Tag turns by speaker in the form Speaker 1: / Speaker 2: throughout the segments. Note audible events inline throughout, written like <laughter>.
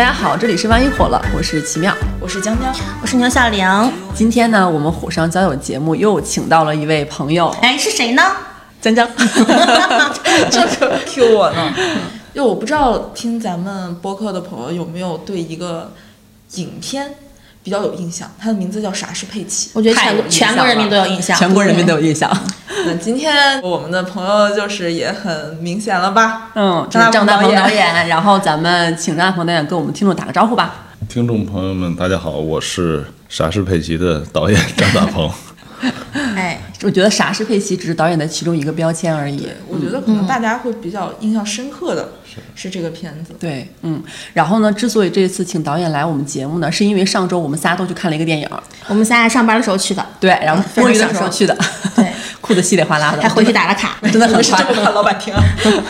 Speaker 1: 大家好，这里是万一火了，我是奇妙，
Speaker 2: 我是江江，
Speaker 3: 我是牛小玲。
Speaker 1: 今天呢，我们火上交友节目又请到了一位朋友，
Speaker 3: 哎，是谁呢？
Speaker 1: 江江，<laughs>
Speaker 2: 这个 Q 我呢？就我不知道听咱们播客的朋友有没有对一个影片比较有印象，他的名字叫《傻是佩奇》。
Speaker 3: 我觉得全国全国人民都有印象，
Speaker 1: 全国人民都有印象。<laughs>
Speaker 2: 那今天我们的朋友就是也很明显了吧？
Speaker 1: 嗯，
Speaker 2: 张大
Speaker 1: 张大鹏
Speaker 2: 鹏导演
Speaker 1: 导演，<laughs> 然后咱们请张大鹏导演跟我们听众打个招呼吧。
Speaker 4: 听众朋友们，大家好，我是《傻是佩奇》的导演张大鹏。<laughs>
Speaker 3: 哎，
Speaker 1: 我觉得啥是佩奇只是导演的其中一个标签而已。
Speaker 2: 我觉得可能大家会比较印象深刻的是这个片子。
Speaker 1: 对，嗯，然后呢，之所以这次请导演来我们节目呢，是因为上周我们仨都去看了一个电影，
Speaker 3: 我们仨上班的时候去的，
Speaker 1: 对，然后摸鱼的时候去的，
Speaker 3: 对，
Speaker 1: 哭得稀里哗啦的，
Speaker 3: 还回去打了卡。<laughs>
Speaker 1: 真的很夸张，
Speaker 2: 这么看老板听啊。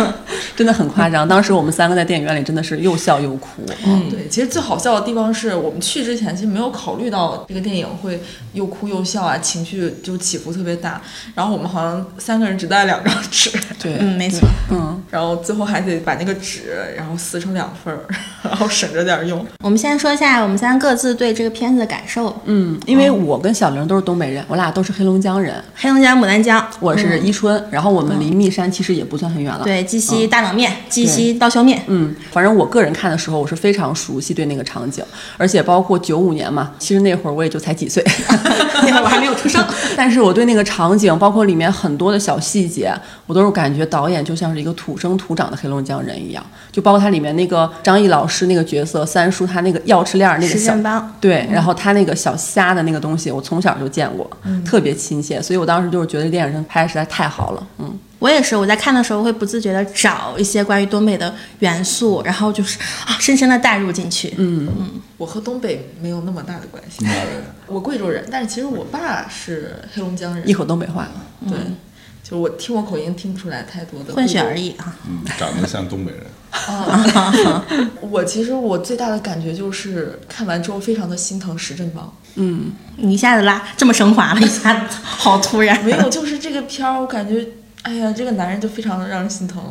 Speaker 2: <laughs>
Speaker 1: 真的很夸张。当时我们三个在电影院里真的是又笑又哭。嗯，
Speaker 2: 对，其实最好笑的地方是我们去之前其实没有考虑到这个电影会又哭又笑啊，情绪就起伏特别大。然后我们好像三个人只带两张纸，
Speaker 1: 对，
Speaker 3: 嗯没错，
Speaker 1: 嗯，
Speaker 2: 然后最后还得把那个纸然后撕成两份儿，<laughs> 然后省着点儿用。
Speaker 3: 我们先说一下我们三各自对这个片子的感受。
Speaker 1: 嗯，因为我跟小玲都是东北人，我俩都是黑龙江人。
Speaker 3: 黑龙江牡丹江，
Speaker 1: 我是伊春，然后我们离密山其实也不算很远了。，
Speaker 3: 对鸡西大冷面、鸡西刀削面，
Speaker 1: 嗯，反正我个人看的时候，我是非常熟悉对那个场景，而且包括九五年嘛，其实那会儿我也就才几岁，<laughs>
Speaker 3: 那会儿我还没有出生。<laughs>
Speaker 1: 但是我对那个场景，包括里面很多的小细节，我都是感觉导演就像是一个土生土长的黑龙江人一样，就包括它里面那个张译老师那个角色三叔，他那个钥匙链儿那个小对，然后他那个小虾的那个东西，我从小就见过，
Speaker 3: 嗯。
Speaker 1: 特别亲切，所以我当时就是觉得这电影真拍的实在太好了，嗯，
Speaker 3: 我也是，我在看的时候会不自觉的找一些关于东北的元素，然后就是啊，深深的带入进去。嗯。
Speaker 2: 嗯，我和东北没有那么大的关系？我贵州人，但是其实我爸是黑龙江人。
Speaker 1: 一，口东北话，
Speaker 2: 对，就我听我口音听不出来太多的
Speaker 3: 混血而已啊。
Speaker 4: 嗯，长得像东北人。<laughs>
Speaker 2: 我其实我最大的感觉就是看完之后非常的心疼石振邦，
Speaker 1: 嗯，
Speaker 3: 你一下子拉这么升华了，一下子好突然。
Speaker 2: 没有，就是这个片儿，我感觉，哎呀，这个男人就非常的让人心疼。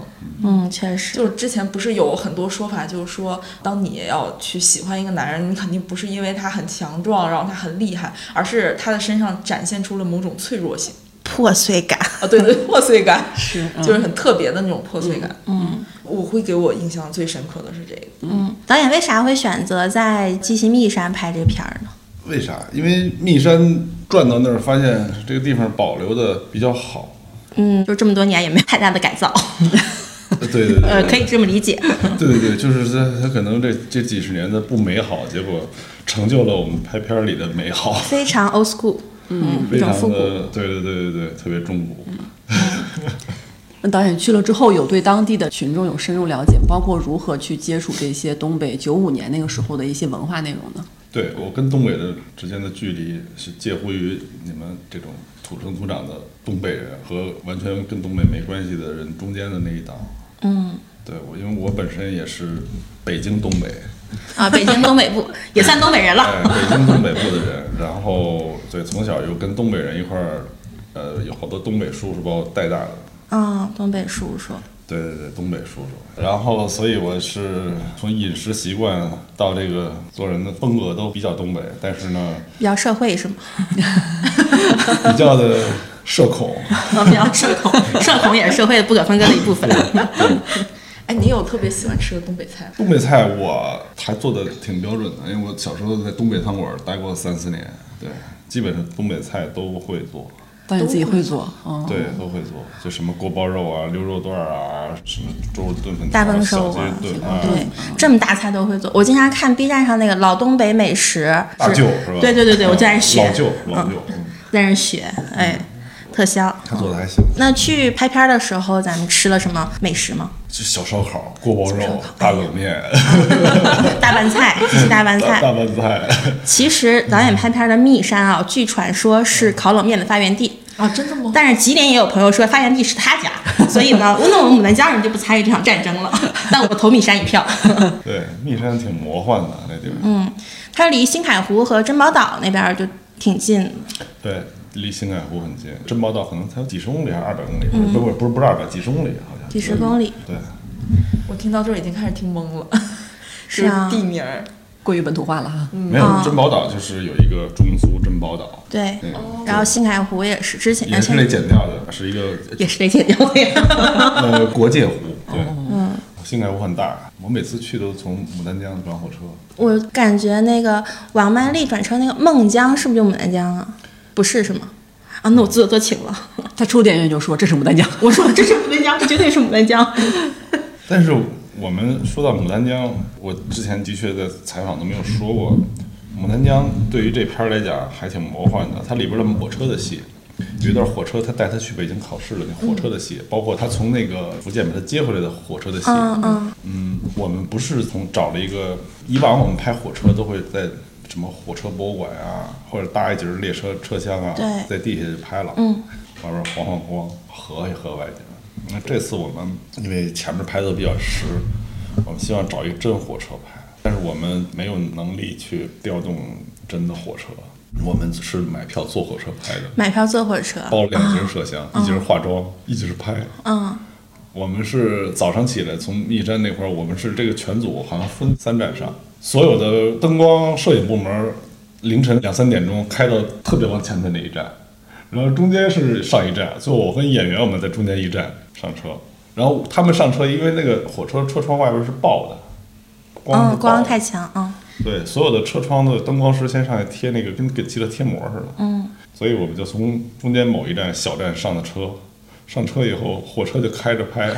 Speaker 3: 嗯，确实。
Speaker 2: 就是之前不是有很多说法，就是说，当你要去喜欢一个男人，你肯定不是因为他很强壮，然后他很厉害，而是他的身上展现出了某种脆弱性
Speaker 3: 破碎感，
Speaker 2: 啊，对对，破碎感 <laughs>
Speaker 1: 是
Speaker 2: 就是很特别的那种破碎感。嗯，我会给我印象最深刻的是这个。
Speaker 3: 嗯，导演为啥会选择在鸡西密山拍这片儿呢？
Speaker 4: 为啥？因为密山转到那儿，发现这个地方保留的比较好。
Speaker 3: 嗯，就这么多年也没有太大的改造，
Speaker 4: 对 <laughs> 对对，<laughs>
Speaker 3: 呃，可以这么理解。
Speaker 4: 对对对，就是他他可能这这几十年的不美好，结果成就了我们拍片儿里的美好，
Speaker 3: 非常 old school，嗯，
Speaker 4: 非常
Speaker 3: 复古。
Speaker 4: 的对对对对对，特别中古。<laughs>
Speaker 1: 那导演去了之后，有对当地的群众有深入了解，包括如何去接触这些东北九五年那个时候的一些文化内容呢？<laughs>
Speaker 4: 对我跟东北的之间的距离是介乎于你们这种土生土长的东北人和完全跟东北没关系的人中间的那一档。
Speaker 3: 嗯，
Speaker 4: 对我，因为我本身也是北京东北，
Speaker 3: 啊，北京东北部也算东北人了。
Speaker 4: 哎，北京东北部的人，然后对从小又跟东北人一块儿，呃，有好多东北叔叔把我带大的。
Speaker 3: 啊，东北叔叔。
Speaker 4: 对对对，东北叔叔。然后，所以我是从饮食习惯到这个做人的风格都比较东北，但是呢，
Speaker 3: 比较社会是吗？
Speaker 4: 比较的社恐。
Speaker 3: 啊，比较社恐，社恐也是社会的不可分割的一部分。<laughs>
Speaker 2: 哎，你有特别喜欢吃的东北菜吗？
Speaker 4: 东北菜我还做的挺标准的，因为我小时候在东北餐馆待过三四年，对，基本上东北菜都会做，
Speaker 1: 导演自己会做，嗯，
Speaker 4: 对，都会做，就什么锅包肉啊、溜肉段儿啊，什么猪肉炖粉条、
Speaker 3: 大丰
Speaker 4: 小
Speaker 3: 收啊
Speaker 4: 鸡炖啊，
Speaker 3: 对，这么大菜都会做。我经常看 B 站上那个老东北美食，
Speaker 4: 大舅是吧？
Speaker 3: 对对对对，我就爱学，
Speaker 4: 老舅，老舅，嗯
Speaker 3: 在那学，哎，特香。
Speaker 4: 他做的还行。
Speaker 3: 那去拍片儿的时候，咱们吃了什么美食吗？
Speaker 4: 就小烧烤、锅包肉、大冷面、<laughs>
Speaker 3: 大拌菜，这是大拌菜。
Speaker 4: 大拌菜，
Speaker 3: 其实导演拍片儿的密山啊，据传说是烤冷面的发源地。
Speaker 2: 啊，真的吗？
Speaker 3: 但是吉林也有朋友说发源地是他家，<laughs> 所以呢，那我们牡丹江人就不参与这场战争了。<laughs> 但我投密山一票。
Speaker 4: 对，密山挺魔幻的那地方。
Speaker 3: 嗯，它离新海湖和珍宝岛那边儿就挺近。
Speaker 4: 对，离新海湖很近，珍宝岛可能才有几十公里还是二百公里，不不是不是不是二百，几十公里好像。
Speaker 3: 几十公里。
Speaker 4: 对，
Speaker 2: 我听到这儿已经开始听懵了。<laughs>
Speaker 3: 是啊
Speaker 2: 地名儿。
Speaker 1: 过于本土化了哈。
Speaker 4: 没有
Speaker 3: 啊
Speaker 4: 珍宝岛就是有一个中苏珍宝岛，
Speaker 3: 对，
Speaker 4: 嗯
Speaker 3: 然后新海湖也是之前
Speaker 4: 也是得剪掉的，是一个
Speaker 3: 也是得剪掉的呀。<laughs>
Speaker 4: 呃国界湖，对，
Speaker 3: 嗯，
Speaker 4: 新海湖很大，我每次去都从牡丹江转火车，
Speaker 3: 我感觉那个王曼丽转车那个孟江是不是就牡丹江啊？不是是吗？啊，那我自作多情了。<laughs>
Speaker 1: 他出电影院就说这是牡丹江，<laughs>
Speaker 3: 我说这是牡丹江，这绝对是牡丹江。<laughs>
Speaker 4: 但是我们说到牡丹江，我之前的确在采访都没有说过，牡丹江对于这片儿来讲还挺魔幻的。它里边的火车的戏，有一段火车，他带他去北京考试的那火车的戏，包括他从那个福建把他接回来的火车的戏。
Speaker 3: 嗯嗯，
Speaker 4: 嗯，我们不是从找了一个，以往我们拍火车都会在什么火车博物馆啊，或者搭一节列车车厢啊，在地下就拍了，
Speaker 3: 嗯，
Speaker 4: 外边晃晃光，合一合外景。那这次我们因为前面拍的比较实，我们希望找一个真火车拍，但是我们没有能力去调动真的火车，我们是买票坐火车拍的，
Speaker 3: 买票坐火车。
Speaker 4: 包了两节车厢，一节是化妆，一节是拍。
Speaker 3: 嗯，
Speaker 4: 我们是早上起来从密山那块儿，我们是这个全组好像分三站上，所有的灯光摄影部门凌晨两三点钟开到特别往前的那一站，然后中间是上一站，最后我跟演员我们在中间一站上车，然后他们上车，因为那个火车车窗外边是爆的，光
Speaker 3: 光太强，嗯。
Speaker 4: 对，所有的车窗的灯光师先上去贴那个跟给汽车贴膜似的，
Speaker 3: 嗯，
Speaker 4: 所以我们就从中间某一站小站上的车，上车以后火车就开着拍，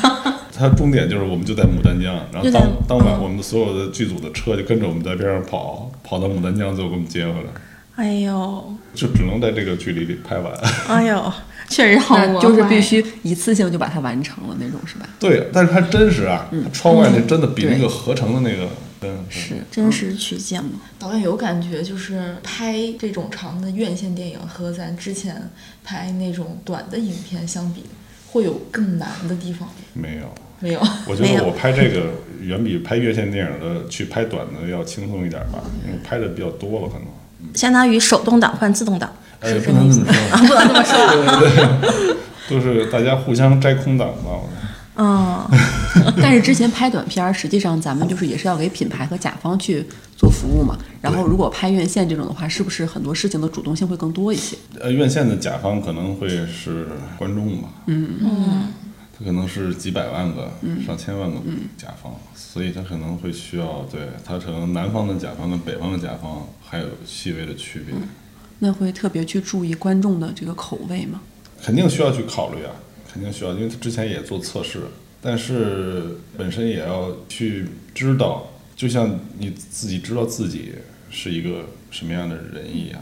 Speaker 4: <laughs> 它终点就是我们就在牡丹江，然后当当晚
Speaker 3: 嗯。
Speaker 4: 我们的所有的剧组的车就跟着我们在边上跑，跑到牡丹江最后给我们接回来，
Speaker 3: 哎呦，
Speaker 4: 就只能在这个距离里拍完。<laughs>
Speaker 3: 哎呦，确实好
Speaker 1: 就是必须一次性就把它完成了那种，是吧？
Speaker 4: 对，但是它真实啊，窗外那真的比那个合成的那个嗯。
Speaker 1: 是
Speaker 3: 真实取景。
Speaker 2: 导演有感觉，就是拍这种长的院线电影和咱之前拍那种短的影片相比，会有更难的地方吗
Speaker 4: 没有。
Speaker 2: 没有？
Speaker 4: 我觉得我拍这个远比拍院线电影的去拍短的要轻松一点吧，<laughs> 因为拍的比较多了，可能。
Speaker 3: 相当于手动挡换自动挡，
Speaker 4: 哎，
Speaker 3: 是
Speaker 4: 不能这么说，
Speaker 3: 啊，不能这么说。<laughs>
Speaker 4: 都是大家互相摘空档吧。我
Speaker 3: 嗯，<laughs>
Speaker 1: 但是之前拍短片儿，实际上咱们就是也是要给品牌和甲方去做服务嘛。然后如果拍院线这种的话，是不是很多事情的主动性会更多一些？
Speaker 4: 呃，院线的甲方可能会是观众嘛，嗯。嗯，他可能是几百万个、上千万个甲方，所以他可能会需要对他可能南方的甲方跟北方的甲方还有细微的区别，
Speaker 1: 那会特别去注意观众的这个口味吗？
Speaker 4: 肯定需要去考虑啊，肯定需要，因为他之前也做测试，但是本身也要去知道，就像你自己知道自己是一个什么样的人一样，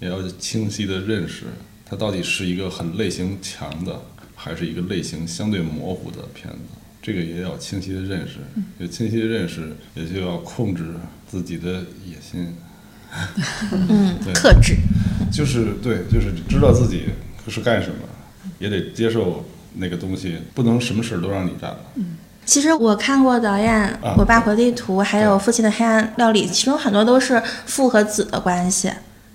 Speaker 4: 也要清晰的认识他到底是一个很类型强的，还是一个类型相对模糊的片子。这个也要清晰的认识，有清晰的认识，也就要控制自己的野心。<laughs>
Speaker 3: 嗯，克制。
Speaker 4: 就是对，就是知道自己是干什么，也得接受那个东西，不能什么事儿都让你干了。
Speaker 3: 其实我看过导演《我爸回地图》，还有《父亲的黑暗料理》，其中很多都是父和子的关系。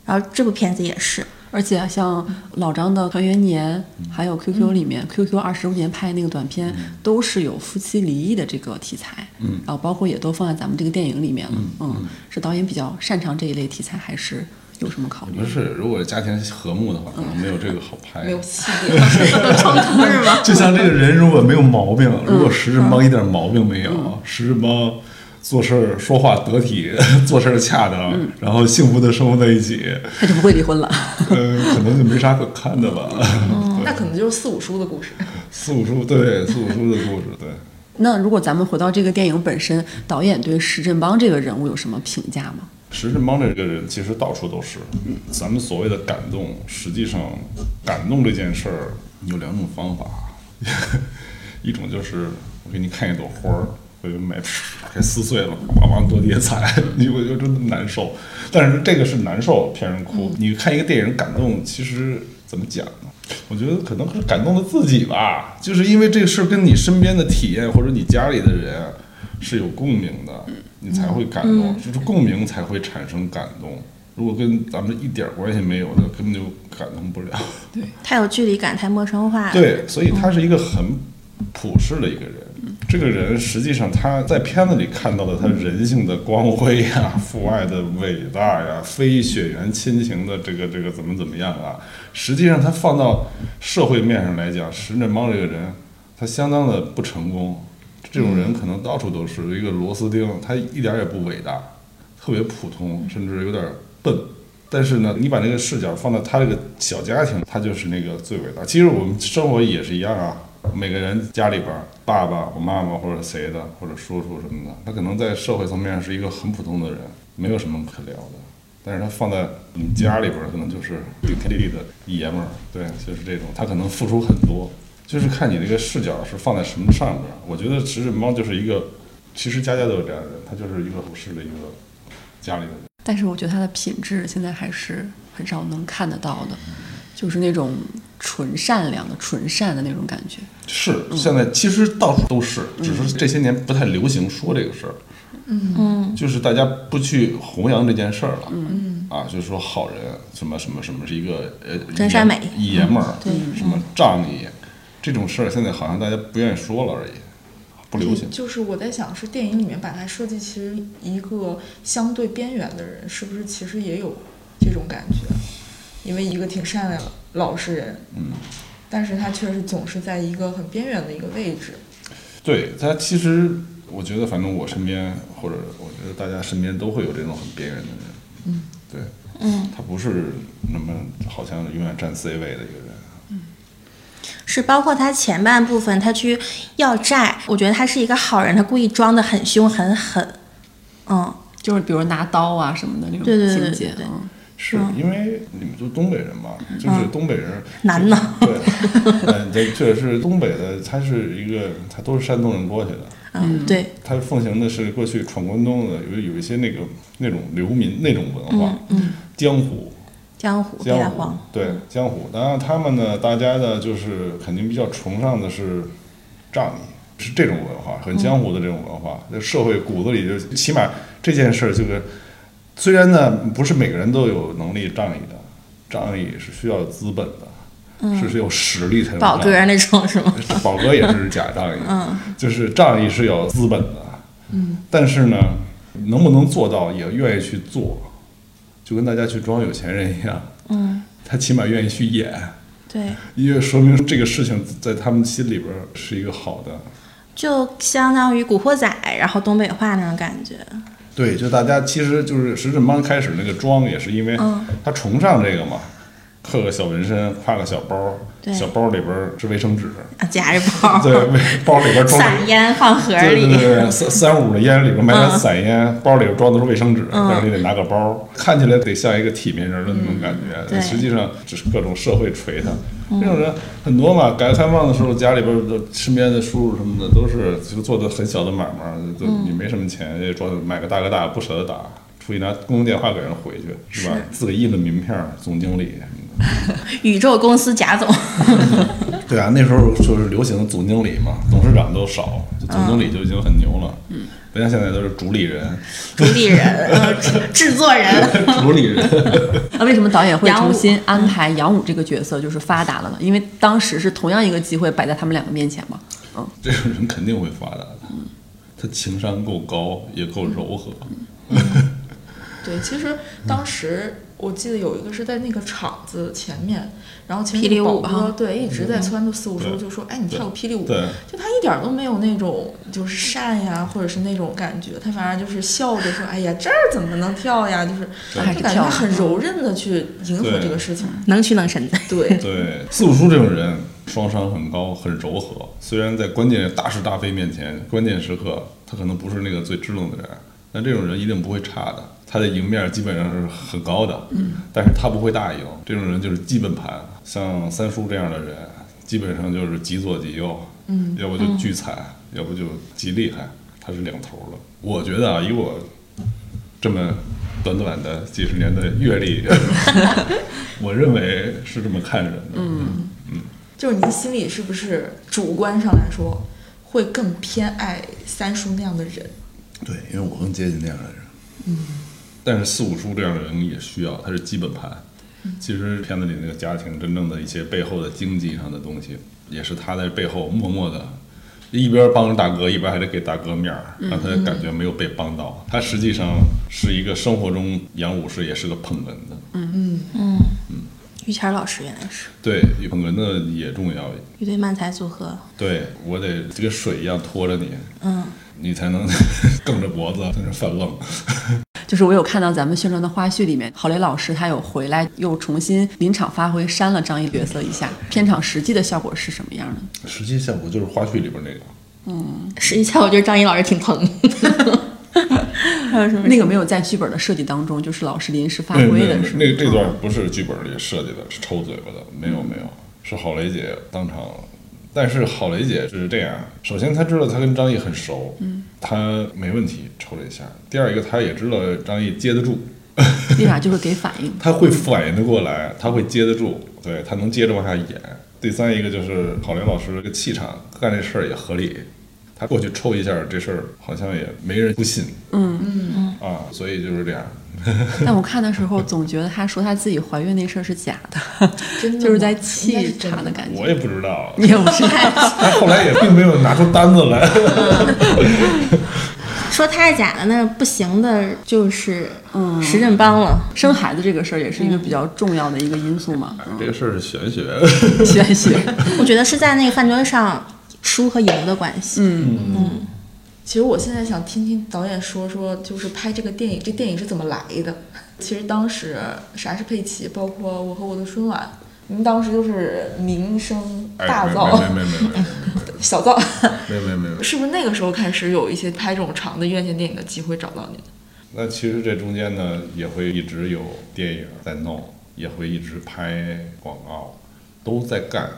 Speaker 3: 然后这部片子也是，
Speaker 1: 而且像老张的团圆年，还有 QQ 里面、QQ 二十周年拍那个短片，都是有夫妻离异的这个题材，
Speaker 4: 嗯。
Speaker 1: 然后包括也都放在咱们这个电影里面了，嗯，是导演比较擅长这一类题材，还是有什么考虑
Speaker 4: 不？是，如果家庭和睦的话，可能没有这个好拍。
Speaker 2: 没有系列了，<laughs>
Speaker 3: 冲突是吗？<laughs>
Speaker 4: 就像这个人如果没有毛病，如果石振邦一点毛病没有，石振邦做事儿说话得体，<laughs> 做事儿恰当，然后幸福的生活在一起，
Speaker 1: 他就不会离婚了。
Speaker 4: 嗯，可能就没啥可看的吧。
Speaker 2: 那可能就是四五叔的故事。
Speaker 4: 四五叔对四五叔的故事，对。
Speaker 1: 那如果咱们回到这个电影本身，导演对石振邦这个人物有什么评价吗？
Speaker 4: 石振邦这个人其实到处都是。咱们所谓的感动，实际上感动这件事儿有两种方法，一种就是我给你看一朵花儿，我就买给撕碎了，往往多叠彩，你我就真的难受。但是这个是难受骗人哭，你看一个电影感动，其实怎么讲呢？我觉得可能是感动了自己吧，就是因为这个事儿跟你身边的体验或者你家里的人是有共鸣的，你才会感动，就是共鸣才会产生感动。如果跟咱们一点儿关系没有的，根本就感动不了。
Speaker 3: 对太有距离感，太陌生化。，
Speaker 4: 对，所以他是一个很朴实的一个人，这个人实际上他在片子里看到的他人性的光辉呀、<laughs> 父爱的伟大呀、非血缘亲情的这个这个怎么怎么样啊，实际上他放到社会面上来讲，石振邦这个人他相当的不成功。这种人可能到处都是一个螺丝钉，他一点也不伟大，特别普通，甚至有点笨。但是呢，你把那个视角放在他这个小家庭，他就是那个最伟大。其实我们生活也是一样啊，每个人家里边，爸爸、我妈妈或者谁的，或者叔叔什么的，他可能在社会层面上是一个很普通的人，没有什么可聊的。但是他放在你家里边，可能就是顶天立地的爷们儿，对，就是这种，他可能付出很多。就是看你这个视角是放在什么上边。我觉得其实猫就是一个，其实家家都有这样的人，他就是一个普世的一个家里的人。
Speaker 1: 但是我觉得他的品质现在还是很少能看得到的，就是那种纯善良的、纯善的那种感觉。
Speaker 4: 是，现在其实到处都是，只是这些年不太流行说这个事儿。
Speaker 3: 嗯，
Speaker 4: 就是大家不去弘扬这件事儿了。嗯啊，就是说好人什么什么什么是一个呃
Speaker 3: 真善美
Speaker 4: 爷们儿，
Speaker 3: 对，
Speaker 4: 什么仗义。这种事儿现在好像大家不愿意说了而已，不流行。
Speaker 2: 就是我在想，是电影里面把它设计，其实一个相对边缘的人，是不是其实也有这种感觉？因为一个挺善良老实人，
Speaker 4: 嗯，
Speaker 2: 但是他确实总是在一个很边缘的一个位置。
Speaker 4: 对他，其实我觉得，反正我身边或者我觉得大家身边都会有这种很边缘的人，
Speaker 2: 嗯，
Speaker 4: 对，
Speaker 3: 嗯，
Speaker 4: 他不是那么好像永远占 C 位的一个人。
Speaker 3: 是包括他前半部分，他去要债，我觉得他是一个好人，他故意装的很凶很狠，嗯，
Speaker 1: 就是比如拿刀啊什么的那种情节，嗯，
Speaker 4: 是因为你们就东北人嘛，就是东北人
Speaker 3: 难呢，
Speaker 4: 对，嗯，这这是东北的，他是一个，他都是山东人过去的，
Speaker 3: 嗯，对，
Speaker 4: 他奉行的是过去闯关东的有有一些那个那种流民那种文化，
Speaker 3: 嗯，
Speaker 4: 江湖。
Speaker 3: 江湖，
Speaker 4: 对江湖。当然，他们呢，大家呢，就是肯定比较崇尚的是仗义，是这种文化，很江湖的这种文化。在社会骨子里，就起码这件事儿，就是，虽然呢，不是每个人都有能力仗义的，仗义是需要资本的，是是有实力才能。
Speaker 3: 宝哥那种是吗？<laughs>
Speaker 4: 宝哥也是假仗义，
Speaker 3: 嗯，
Speaker 4: 就是仗义是有资本的，
Speaker 3: 嗯，
Speaker 4: 但是呢，能不能做到，也愿意去做。就跟大家去装有钱人一样，
Speaker 3: 嗯，
Speaker 4: 他起码愿意去演，
Speaker 3: 对，
Speaker 4: 因为说明这个事情在他们心里边是一个好的，
Speaker 3: 就相当于古惑仔，然后东北话那种感觉。
Speaker 4: 对，就大家其实就是石振邦开始那个装也是因为他崇尚这个嘛。刻个小纹身，挎个小包，小包里边是卫生纸，
Speaker 3: 夹着包，<laughs>
Speaker 4: 对，<laughs> 包里边装
Speaker 3: 散烟放盒里，
Speaker 4: 对对对，三三五的烟里边买点散烟，包里边装的是卫生纸，但是你得拿个包，看起来得像一个体面人的那种感觉，实际上只是各种社会锤他。这种人很多嘛，改革开放的时候，家里边的身边的叔叔什么的都是就做的很小的买卖，就你没什么钱，也装买个大哥大不舍得打，出去拿公用电话给人回去，是吧？自个印的名片，总经理。<laughs>
Speaker 3: 宇宙公司贾总，<laughs>
Speaker 4: 对啊，那时候就是流行总经理嘛，董事长都少，总经理就已经很牛了。嗯，不像现在都是主理人，
Speaker 3: 主理人，<laughs> 呃，制作人，
Speaker 4: 主理人。
Speaker 1: 那为什么导演会重新安排杨武这个角色就是发达了呢？因为当时是同样一个机会摆在他们两个面前嘛。嗯，
Speaker 4: 这个人肯定会发达的。嗯，他情商够高，也够柔和。
Speaker 2: 对，其实当时。我记得有一个是在那个场子前面，然后前面宝哥对一直在撺掇四五叔，就说：“哎，你跳个霹雳舞。”就他一点都没有那种就是善呀，或者是那种感觉，他反而就是笑着说：“哎呀，这儿怎么能跳呀？”就是就感觉很柔韧的去迎合这个事情，
Speaker 3: 能屈能伸的。
Speaker 2: 对 <laughs>
Speaker 4: 对，四五叔这种人双商很高，很柔和。虽然在关键大是大非面前，关键时刻他可能不是那个最支棱的人，但这种人一定不会差的。他的赢面基本上是很高的，嗯，但是他不会大赢，这种人就是基本盘。像三叔这样的人，基本上就是极左极右，
Speaker 2: 嗯，
Speaker 4: 要不就巨惨，要不就极厉害，他是两头的。我觉得啊，以我这么短短的几十年的阅历，<laughs> 我认为是这么看人的，嗯嗯，
Speaker 2: 就是您心里是不是主观上来说会更偏爱三叔那样的人？
Speaker 4: 对，因为我更接近那样的人，嗯。但是四五叔这样的人也需要，他是基本盘。其实片子里那个家庭真正的一些背后的经济上的东西，也是他在背后默默的一边帮着大哥，一边还得给大哥面儿，让他感觉没有被帮到。他实际上是一个生活中杨武是也是个捧哏的。
Speaker 3: 嗯。嗯。嗯。嗯，于谦老师原来是
Speaker 4: 对捧哏的也重要。
Speaker 3: 一对慢才组合。
Speaker 4: 对我得这个水一样拖着你，
Speaker 3: 嗯，
Speaker 4: 你才能梗着脖子在那犯愣。
Speaker 1: 就是我有看到咱们宣传的花絮里面，郝蕾老师他有回来又重新临场发挥，删了张译角色一下。片场实际的效果是什么样的？
Speaker 4: 实际效果就是花絮里边那个。
Speaker 3: 嗯，实际效果就是张译老师挺疼。<laughs>
Speaker 1: 还有什么？那个没有在剧本的设计当中，就是老师临时发挥的。
Speaker 4: 那个这段不是剧本里设计的，是抽嘴巴的。没有没有，是郝蕾姐当场。但是郝蕾姐是这样，首先她知道她跟张译很熟，嗯，她没问题抽了一下。第二一个，他也知道张译接得住，<laughs>
Speaker 1: 立马就会给反应。<laughs>
Speaker 4: 他会反应的过来，他会接得住，对他能接着往下演。第三一个就是郝蕾老师这个气场，干这事儿也合理。他过去抽一下，这事儿好像也没人不信。
Speaker 1: 嗯嗯嗯
Speaker 4: 啊，所以就是这样。<laughs>
Speaker 1: 但我看的时候总觉得他说他自己怀孕那事儿是假的，就是在气场的感觉。
Speaker 4: 我也不知道，
Speaker 1: 你也不知道。
Speaker 4: 他后来也并没有拿出单子来。
Speaker 3: 说他是假的，那不行的就是嗯，石振邦了。
Speaker 1: 生孩子这个事儿也是一个比较重要的一个因素嘛。
Speaker 4: 这个事儿是玄学，
Speaker 1: 玄学。
Speaker 3: 我觉得是在那个饭桌上输和赢的关系。
Speaker 1: 嗯嗯。
Speaker 2: 其实我现在想听听导演说说，就是拍这个电影，这电影是怎么来的？其实当时啥是佩奇，包括我和我的春晚，你们当时就是名声大噪，
Speaker 4: 没没没没，<laughs>
Speaker 2: 小噪，
Speaker 4: 没没没，
Speaker 2: 是不是那个时候开始有一些拍这种长的院线电影的机会找到你？
Speaker 4: 那其实这中间呢，也会一直有电影在弄，也会一直拍广告，都在干。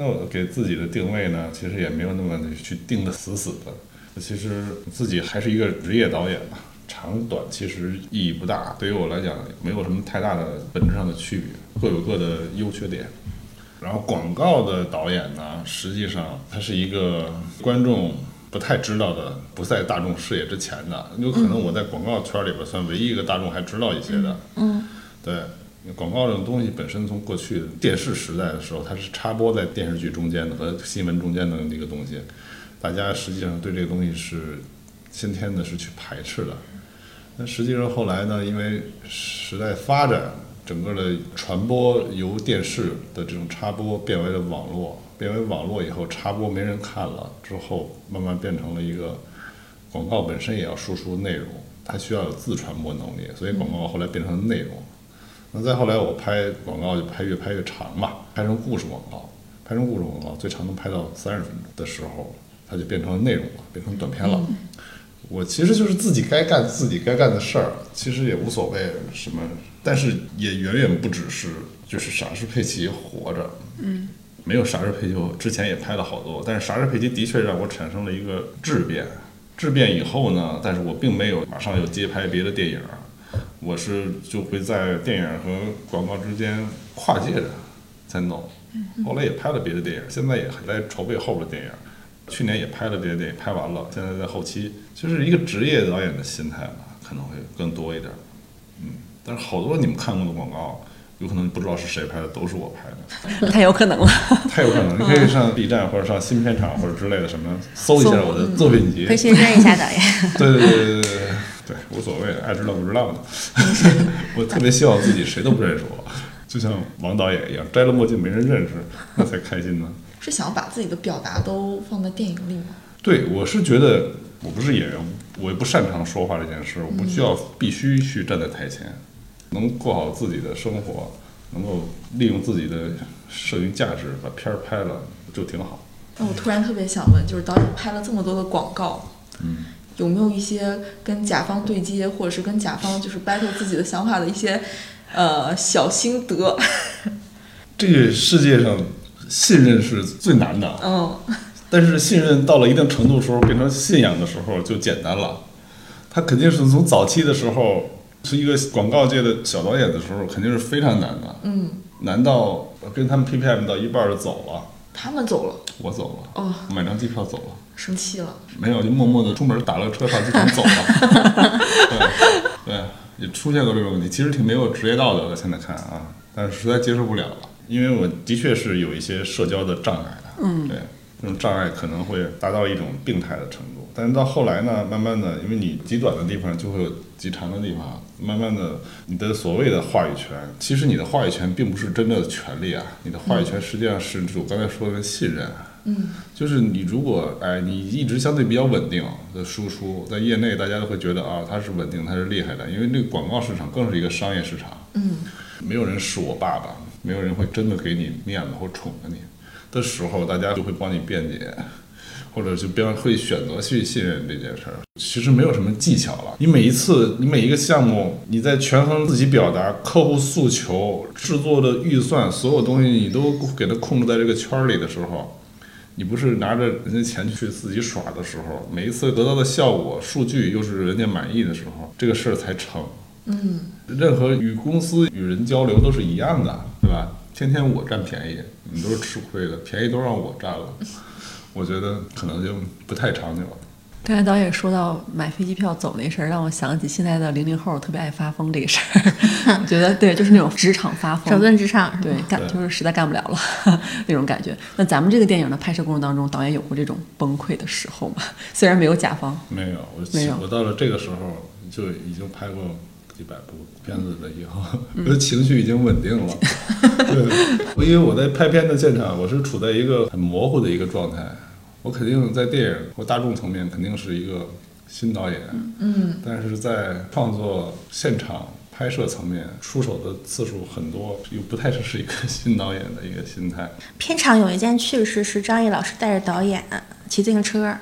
Speaker 4: 那我给自己的定位呢，其实也没有那么去定的死死的。其实自己还是一个职业导演嘛，长短其实意义不大，对于我来讲没有什么太大的本质上的区别，各有各的优缺点。然后广告的导演呢，实际上他是一个观众不太知道的，不在大众视野之前的，有可能我在广告圈里边算唯一一个大众还知道一些的。
Speaker 3: 嗯，
Speaker 4: 对，广告这种东西本身从过去电视时代的时候，它是插播在电视剧中间的和新闻中间的那个东西。大家实际上对这个东西是先天的，是去排斥的。那实际上后来呢，因为时代发展，整个的传播由电视的这种插播变为了网络，变为网络以后插播没人看了之后，慢慢变成了一个广告本身也要输出内容，它需要有自传播能力，所以广告后来变成了内容。那再后来我拍广告就拍越拍越长嘛，拍成故事广告，拍成故事广告最长能拍到三十分钟的时候。它就变成了内容了，变成短片了。我其实就是自己该干自己该干的事儿，其实也无所谓什么，但是也远远不只是就是傻事佩奇活着。
Speaker 1: 嗯，
Speaker 4: 没有傻事佩奇，我之前也拍了好多，但是傻事佩奇的确让我产生了一个质变。质变以后呢，但是我并没有马上又接拍别的电影，我是就会在电影和广告之间跨界着在弄。后来也拍了别的电影，现在也还在筹备后边的电影。去年也拍了别的电影，拍完了，现在在后期，就是一个职业导演的心态吧，可能会更多一点。嗯，但是好多你们看过的广告，有可能不知道是谁拍的，都是我拍
Speaker 1: 的。<laughs> 太有可能了。
Speaker 4: 太有可能，你可以上 B 站或者上新片场或者之类的什么，搜一下我的作品集。
Speaker 3: 可以去认一下导演。
Speaker 4: 对对对对对对，无所谓，爱知道不知道的。<laughs> 我特别希望自己谁都不认识我，就像王导演一样，摘了墨镜没人认识，那才开心呢。
Speaker 2: 是想把自己的表达都放在电影里吗？
Speaker 4: 对，我是觉得我不是演员，我也不擅长说话这件事，我不需要必须去站在台前，能过好自己的生活，能够利用自己的摄影价值把片儿拍了就挺好。
Speaker 2: 那我突然特别想问，就是导演拍了这么多的广告，
Speaker 4: 嗯，
Speaker 2: 有没有一些跟甲方对接，或者是跟甲方就是 battle 自己的想法的一些呃小心得？<laughs>
Speaker 4: 这个世界上。信任是最难的，
Speaker 2: 嗯，
Speaker 4: 但是信任到了一定程度时候，变成信仰的时候就简单了。他肯定是从早期的时候是一个广告界的小导演的时候，肯定是非常难的，
Speaker 2: 嗯，
Speaker 4: 难到跟他们 PPM 到一半就走了，
Speaker 2: 他们走了，
Speaker 4: 我走了，
Speaker 2: 哦，
Speaker 4: 买张机票走了，
Speaker 2: 生气了，
Speaker 4: 没有，就默默的出门打了个车上机场走了，<laughs> 对对，也出现过这种问题，其实挺没有职业道德的，现在看啊，但是实在接受不了了。因为我的确是有一些社交的障碍的，
Speaker 1: 嗯，
Speaker 4: 对，这种障碍可能会达到一种病态的程度。但是到后来呢，慢慢的，因为你极短的地方就会有极长的地方，慢慢的，你的所谓的话语权，其实你的话语权并不是真正的权利啊，你的话语权实际上是我刚才说的信任。
Speaker 2: 嗯，
Speaker 4: 就是你如果哎，你一直相对比较稳定的输出，在业内大家都会觉得啊，它是稳定，它是厉害的，因为那个广告市场更是一个商业市场。
Speaker 2: 嗯，
Speaker 4: 没有人是我爸爸，没有人会真的给你面子或宠着你的时候，大家就会帮你辩解，或者就比较会选择去信任这件事儿。其实没有什么技巧了，你每一次，你每一个项目，你在权衡自己表达、客户诉求、制作的预算，所有东西你都给它控制在这个圈儿里的时候。你不是拿着人家钱去自己耍的时候，每一次得到的效果、数据又是人家满意的时候，这个事儿才成。
Speaker 2: 嗯，
Speaker 4: 任何与公司与人交流都是一样的，对吧？天天我占便宜，你都是吃亏的，便宜都让我占了，我觉得可能就不太长久。
Speaker 1: 刚才导演说到买飞机票走那事儿，让我想起现在的零零后特别爱发疯这个事儿。<laughs> 我觉得对，就是那种职场发疯，
Speaker 3: 整顿职场，
Speaker 1: 对，干就是实在干不了了那种感觉。那咱们这个电影的拍摄过程当中，导演有过这种崩溃的时候吗？<laughs> 虽然没有甲方，
Speaker 4: 没有，我
Speaker 1: 没有，
Speaker 4: 我到了这个时候就已经拍过几百部片子了，以后我的情绪已经稳定了。<laughs> 对，因为我在拍片的现场，我是处在一个很模糊的一个状态。我肯定在电影或大众层面肯定是一个新导演，
Speaker 2: 嗯，
Speaker 4: 但是在创作现场拍摄层面出手的次数很多，又不太是一个新导演的一个心态。
Speaker 3: 片场有一件趣事是张译老师带着导演骑自行车，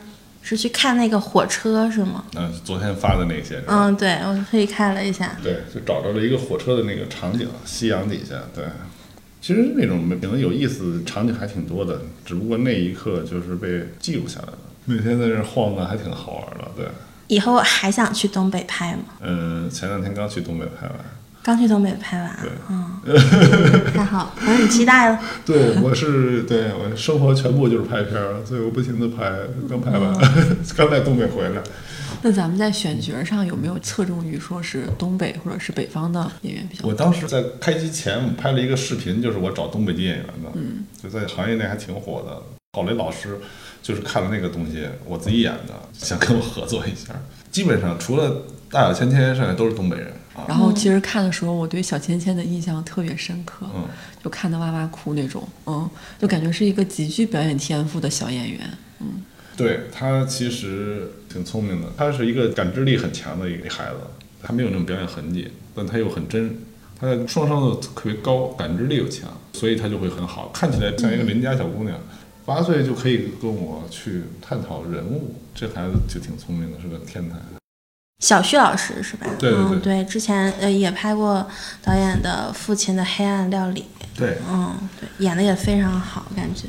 Speaker 3: 是去看那个火车是吗？
Speaker 4: 嗯，昨天发的那些。
Speaker 3: 嗯，对，我特意看了一下。
Speaker 4: 对，就找着了一个火车的那个场景，夕阳底下，对。其实那种可能有意思场景还挺多的，只不过那一刻就是被记录下来了。每天在这晃的还挺好玩的，对。
Speaker 3: 以后还想去东北拍吗？
Speaker 4: 嗯，前两天刚去东北拍完。
Speaker 3: 刚去东北拍完？
Speaker 4: 对，
Speaker 3: 嗯，<laughs> 太好，我很期待了。<laughs>
Speaker 4: 对，我是对我生活全部就是拍片儿，所以我不停的拍，刚拍完，<laughs> 刚在东北回来。
Speaker 1: 那咱们在选角上有没有侧重于说是东北或者是北方的演员比较？
Speaker 4: 我当时在开机前拍了一个视频，就是我找东北籍演员的，
Speaker 1: 嗯，
Speaker 4: 就在行业内还挺火的。郝雷老师就是看了那个东西，我自己演的，想跟我合作一下。基本上除了大小芊芊，剩下都是东北人啊。
Speaker 1: 然后其实看的时候，我对小芊芊的印象特别深刻，
Speaker 4: 嗯，
Speaker 1: 就看得哇哇哭那种，嗯，就感觉是一个极具表演天赋的小演员，嗯。
Speaker 4: 对他其实挺聪明的，他是一个感知力很强的一个孩子，他没有那种表演痕迹，但他又很真，他的双商的特别高，感知力又强，所以他就会很好，看起来像一个邻家小姑娘，八岁就可以跟我去探讨人物，这孩子就挺聪明的，是个天才。
Speaker 3: 小旭老师是吧？
Speaker 4: 对对
Speaker 3: 对，对，之前呃也拍过导演的父亲的黑暗料理，
Speaker 4: 对，
Speaker 3: 嗯，对，演的也非常好，感觉。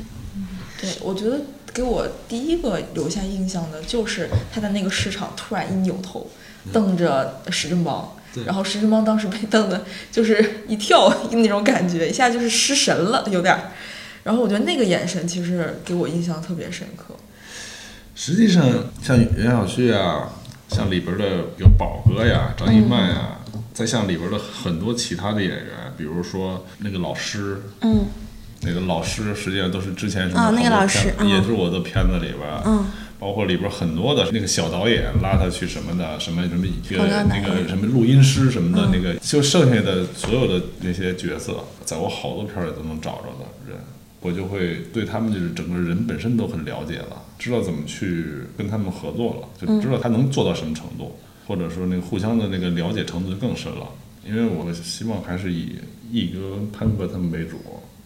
Speaker 2: 对，我觉得。给我第一个留下印象的就是他在那个市场突然一扭头，瞪着石振邦，然后石振邦当时被瞪的，就是一跳那种感觉，一下就是失神了，有点儿。然后我觉得那个眼神其实给我印象特别深刻。
Speaker 4: 实际上，像袁晓旭啊，像里边的有宝哥呀、张一曼呀，再像里边的很多其他的演员，比如说那个老师，
Speaker 3: 嗯。
Speaker 4: 那个老师实际上都是之前什
Speaker 3: 么那个老师
Speaker 4: 也是我的片子里边，
Speaker 3: 嗯，
Speaker 4: 包括里边很多的那个小导演拉他去什么的，什么什么一个那个什么录音师什么的那个，就剩下的所有的那些角色，在我好多片里都能找着的人，我就会对他们就是整个人本身都很了解了，知道怎么去跟他们合作了，就知道他能做到什么程度，或者说那个互相的那个了解程度就更深了，因为我希望还是以易哥、潘哥他们为主。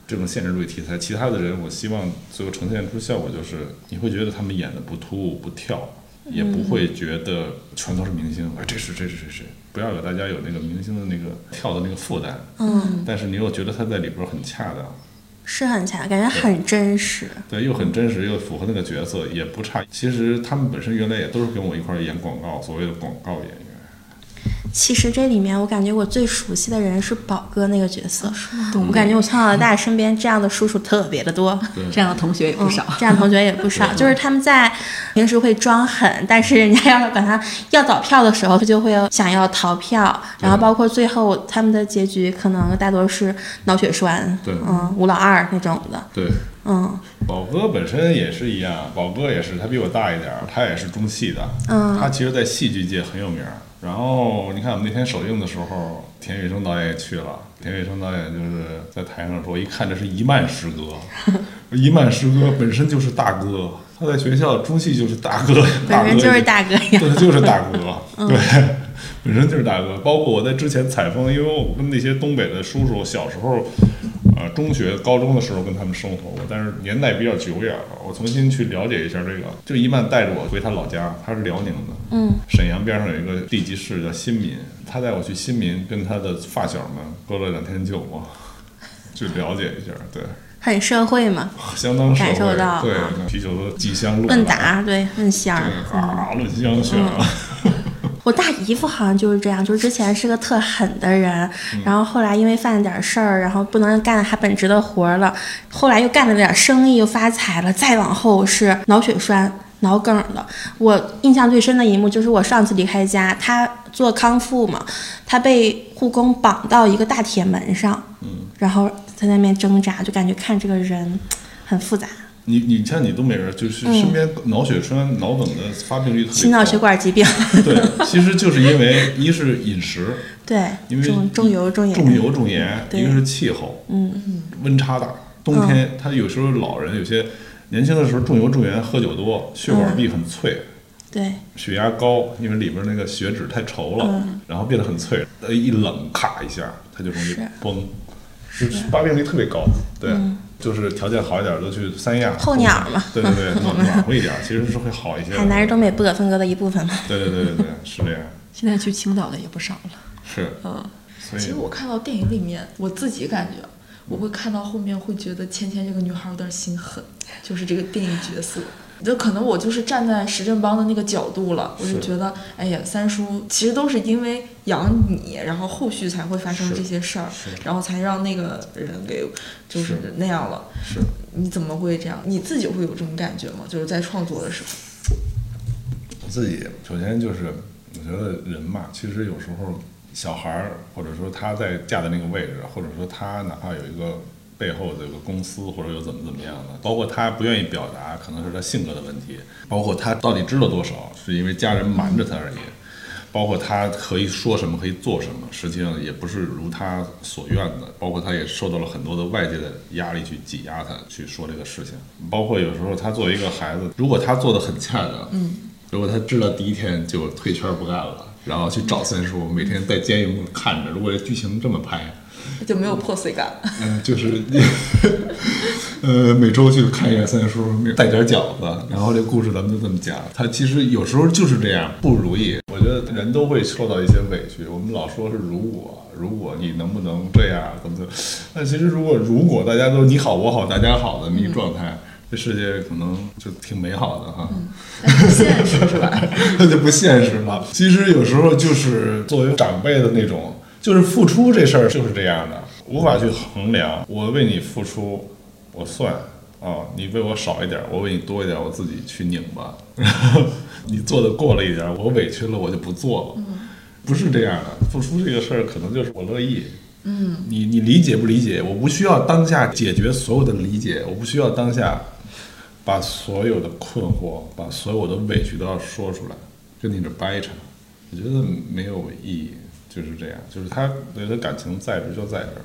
Speaker 4: 这种现实主义题材，其他的人，我希望最后呈现出效果就是，你会觉得他们演的不突兀不跳，也不会觉得全都是明星，哎，这是这是这是，不要给大家有那个明星的那个跳的那个负担。
Speaker 3: 嗯。
Speaker 4: 但是你又觉得他在里边很恰当，
Speaker 3: 是很恰，感觉很真实。
Speaker 4: 对，又很真实，又符合那个角色，也不差。其实他们本身原来也都是跟我一块演广告，所谓的广告演员。
Speaker 3: 其实这里面，我感觉我最熟悉的人是宝哥那个角色。我感觉我从小到大身边这样的叔叔特别的多，
Speaker 1: 这样的同学也不少。
Speaker 3: 这样同学也不少，就是他们在平时会装狠，但是人家要是管他要早票的时候，他就会想要逃票。然后包括最后他们的结局，可能大多是脑血栓，嗯，吴老二那种的。
Speaker 4: 对。
Speaker 3: 嗯，
Speaker 4: 宝哥本身也是一样，宝哥也是，他比我大一点儿，他也是中戏的，
Speaker 3: 嗯，
Speaker 4: 他其实，在戏剧界很有名。然后你看，我们那天首映的时候，田雨生导演也去了。田雨生导演就是在台上说：“一看这是一曼师哥，<laughs> 一曼师哥本身就是大哥，他在学校中戏就是大哥，<laughs>
Speaker 3: 本身就是大哥，
Speaker 4: 对，就是大哥，<laughs> 对，本身就是大哥。包括我在之前采风，因为我跟那些东北的叔叔小时候。”呃，中学、高中的时候跟他们生活过，但是年代比较久远了。我重新去了解一下这个，就一曼带着我回他老家，他是辽宁的，
Speaker 3: 嗯，
Speaker 4: 沈阳边上有一个地级市叫新民，他带我去新民，跟他的发小们喝了两天酒嘛，<laughs> 去了解一下，对，
Speaker 3: 很社会嘛，<laughs>
Speaker 4: 相当
Speaker 3: 感受到，
Speaker 4: 对，啤酒都几箱路，
Speaker 3: 问答，对，问香，
Speaker 4: 啊，论香选啊。<laughs>
Speaker 3: 我大姨夫好像就是这样，就是之前是个特狠的人，然后后来因为犯了点事儿，然后不能干他本职的活儿了，后来又干了点生意，又发财了，再往后是脑血栓、脑梗了。我印象最深的一幕就是我上次离开家，他做康复嘛，他被护工绑到一个大铁门上，然后在那边挣扎，就感觉看这个人很复杂。
Speaker 4: 你你像你东北人，就是身边脑血栓、脑梗的发病率特别高。
Speaker 3: 心脑血管疾病。
Speaker 4: 对，其实就是因为一是饮食，<laughs>
Speaker 3: 对，
Speaker 4: 因为
Speaker 3: 重油重盐，
Speaker 4: 重油重盐，一个是气候，
Speaker 3: 嗯，
Speaker 4: 温差大，冬天他有时候老人有些年轻的时候重油重盐，喝酒多，血管壁很脆，
Speaker 3: 对，
Speaker 4: 血压高，因为里边那个血脂太稠了，然后变得很脆，一冷咔一下，它就容易崩，是发病率特别高，对。就是条件好一点，都去三亚
Speaker 3: 候鸟嘛。
Speaker 4: 对对对，暖暖和一点，其实是会好一些。
Speaker 3: 海南是东北不可分割的一部分嘛。
Speaker 4: 对对对对对，是这样。
Speaker 1: 现在去青岛的也不少了。
Speaker 4: 是，
Speaker 1: 嗯。
Speaker 2: 其实我看到电影里面，我自己感觉，我会看到后面会觉得芊芊这个女孩有点心狠，就是这个电影角色。就可能我就是站在石振邦的那个角度了，我就觉得，哎呀，三叔其实都是因为养你，然后后续才会发生这些事儿，然后才让那个人给就是那样了。
Speaker 4: 是，
Speaker 2: 你怎么会这样？你自己会有这种感觉吗？就是在创作的时候。
Speaker 4: 我自己首先就是，我觉得人嘛，其实有时候小孩儿，或者说他在架的那个位置，或者说他哪怕有一个。背后这个公司或者又怎么怎么样的，包括他不愿意表达，可能是他性格的问题；包括他到底知道多少，是因为家人瞒着他而已；包括他可以说什么，可以做什么，实际上也不是如他所愿的；包括他也受到了很多的外界的压力去挤压他去说这个事情；包括有时候他作为一个孩子，如果他做的很恰当，嗯，如果他知道第一天就退圈不干了，然后去找三叔，每天在监狱看着，如果这剧情这么拍。<laughs>
Speaker 2: 就没有破碎感。
Speaker 4: 嗯，就是，呃，每周去看一眼三叔，带点饺子，然后这故事咱们就这么讲。他其实有时候就是这样不如意。我觉得人都会受到一些委屈。我们老说是如果，如果你能不能这样怎么怎么？但其实如果如果大家都你好我好大家好的那个状态，这世界可能就挺美好的哈。
Speaker 2: 不现实是吧？<laughs>
Speaker 4: 那就不现实了。其实有时候就是作为长辈的那种。就是付出这事儿就是这样的，无法去衡量。我为你付出，我算啊，你为我少一点，我为你多一点，我自己去拧吧。然 <laughs> 后你做的过了一点，我委屈了，我就不做了。不是这样的，付出这个事儿可能就是我乐意。
Speaker 2: 嗯，
Speaker 4: 你你理解不理解？我不需要当下解决所有的理解，我不需要当下把所有的困惑、把所有的委屈都要说出来，跟你这掰扯，我觉得没有意义。就是这样，就是他对他感情在这就在这儿，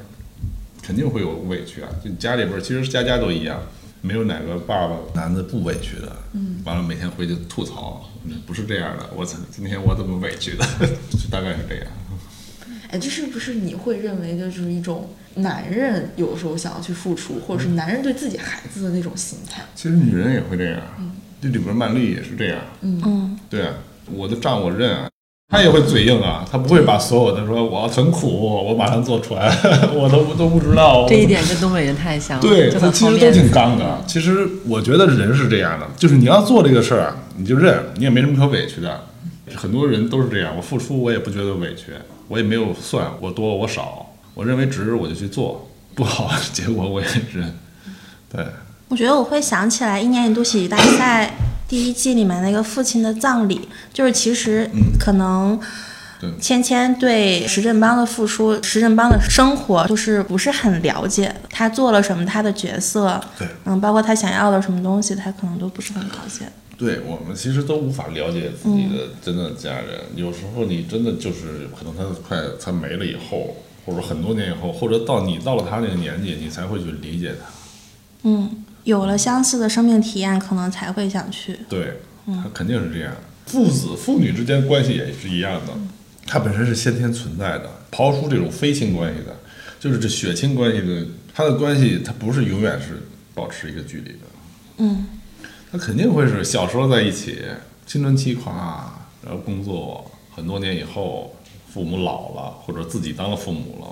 Speaker 4: 肯定会有委屈啊。就家里边其实家家都一样，没有哪个爸爸男的不委屈的。
Speaker 2: 嗯，
Speaker 4: 完了每天回去吐槽，不是这样的。我操，今天我怎么委屈的？<laughs> 就大概是这样。
Speaker 2: 哎，这是不是你会认为的就是一种男人有时候想要去付出，或者是男人对自己孩子的那种心态？
Speaker 4: 其实女人也会这样。嗯，这里边曼丽也是这样。
Speaker 2: 嗯嗯，
Speaker 4: 对啊，我的账我认啊。他也会嘴硬啊，他不会把所有的说我很苦，我马上做出来，<laughs> 我都都不知道。
Speaker 1: 这一点跟东北人太像了。
Speaker 4: 对他其实都挺刚的。其实我觉得人是这样的，就是你要做这个事儿，你就认，你也没什么可委屈的。很多人都是这样，我付出我也不觉得委屈，我也没有算我多我少，我认为值我就去做，不好结果我也认。对，
Speaker 3: 我觉得我会想起来一年一度喜剧大赛。第一季里面那个父亲的葬礼，就是其实可能芊芊对石振邦的付出，石振邦的生活就是不是很了解，他做了什么，他的角色，
Speaker 4: 对，
Speaker 3: 嗯，包括他想要的什么东西，他可能都不是很了解。
Speaker 4: 对我们其实都无法了解自己的真的家人，有时候你真的就是可能他快他没了以后，或者很多年以后，或者到你到了他那个年纪，你才会去理解他。
Speaker 3: 嗯，有了相似的生命体验，可能才会想去。
Speaker 4: 对，他肯定是这样。父子父女之间关系也是一样的，它本身是先天存在的。刨出这种非亲关系的，就是这血亲关系的，它的关系它不是永远是保持一个距离的。
Speaker 3: 嗯，
Speaker 4: 他肯定会是小时候在一起，青春期夸，然后工作很多年以后，父母老了或者自己当了父母了，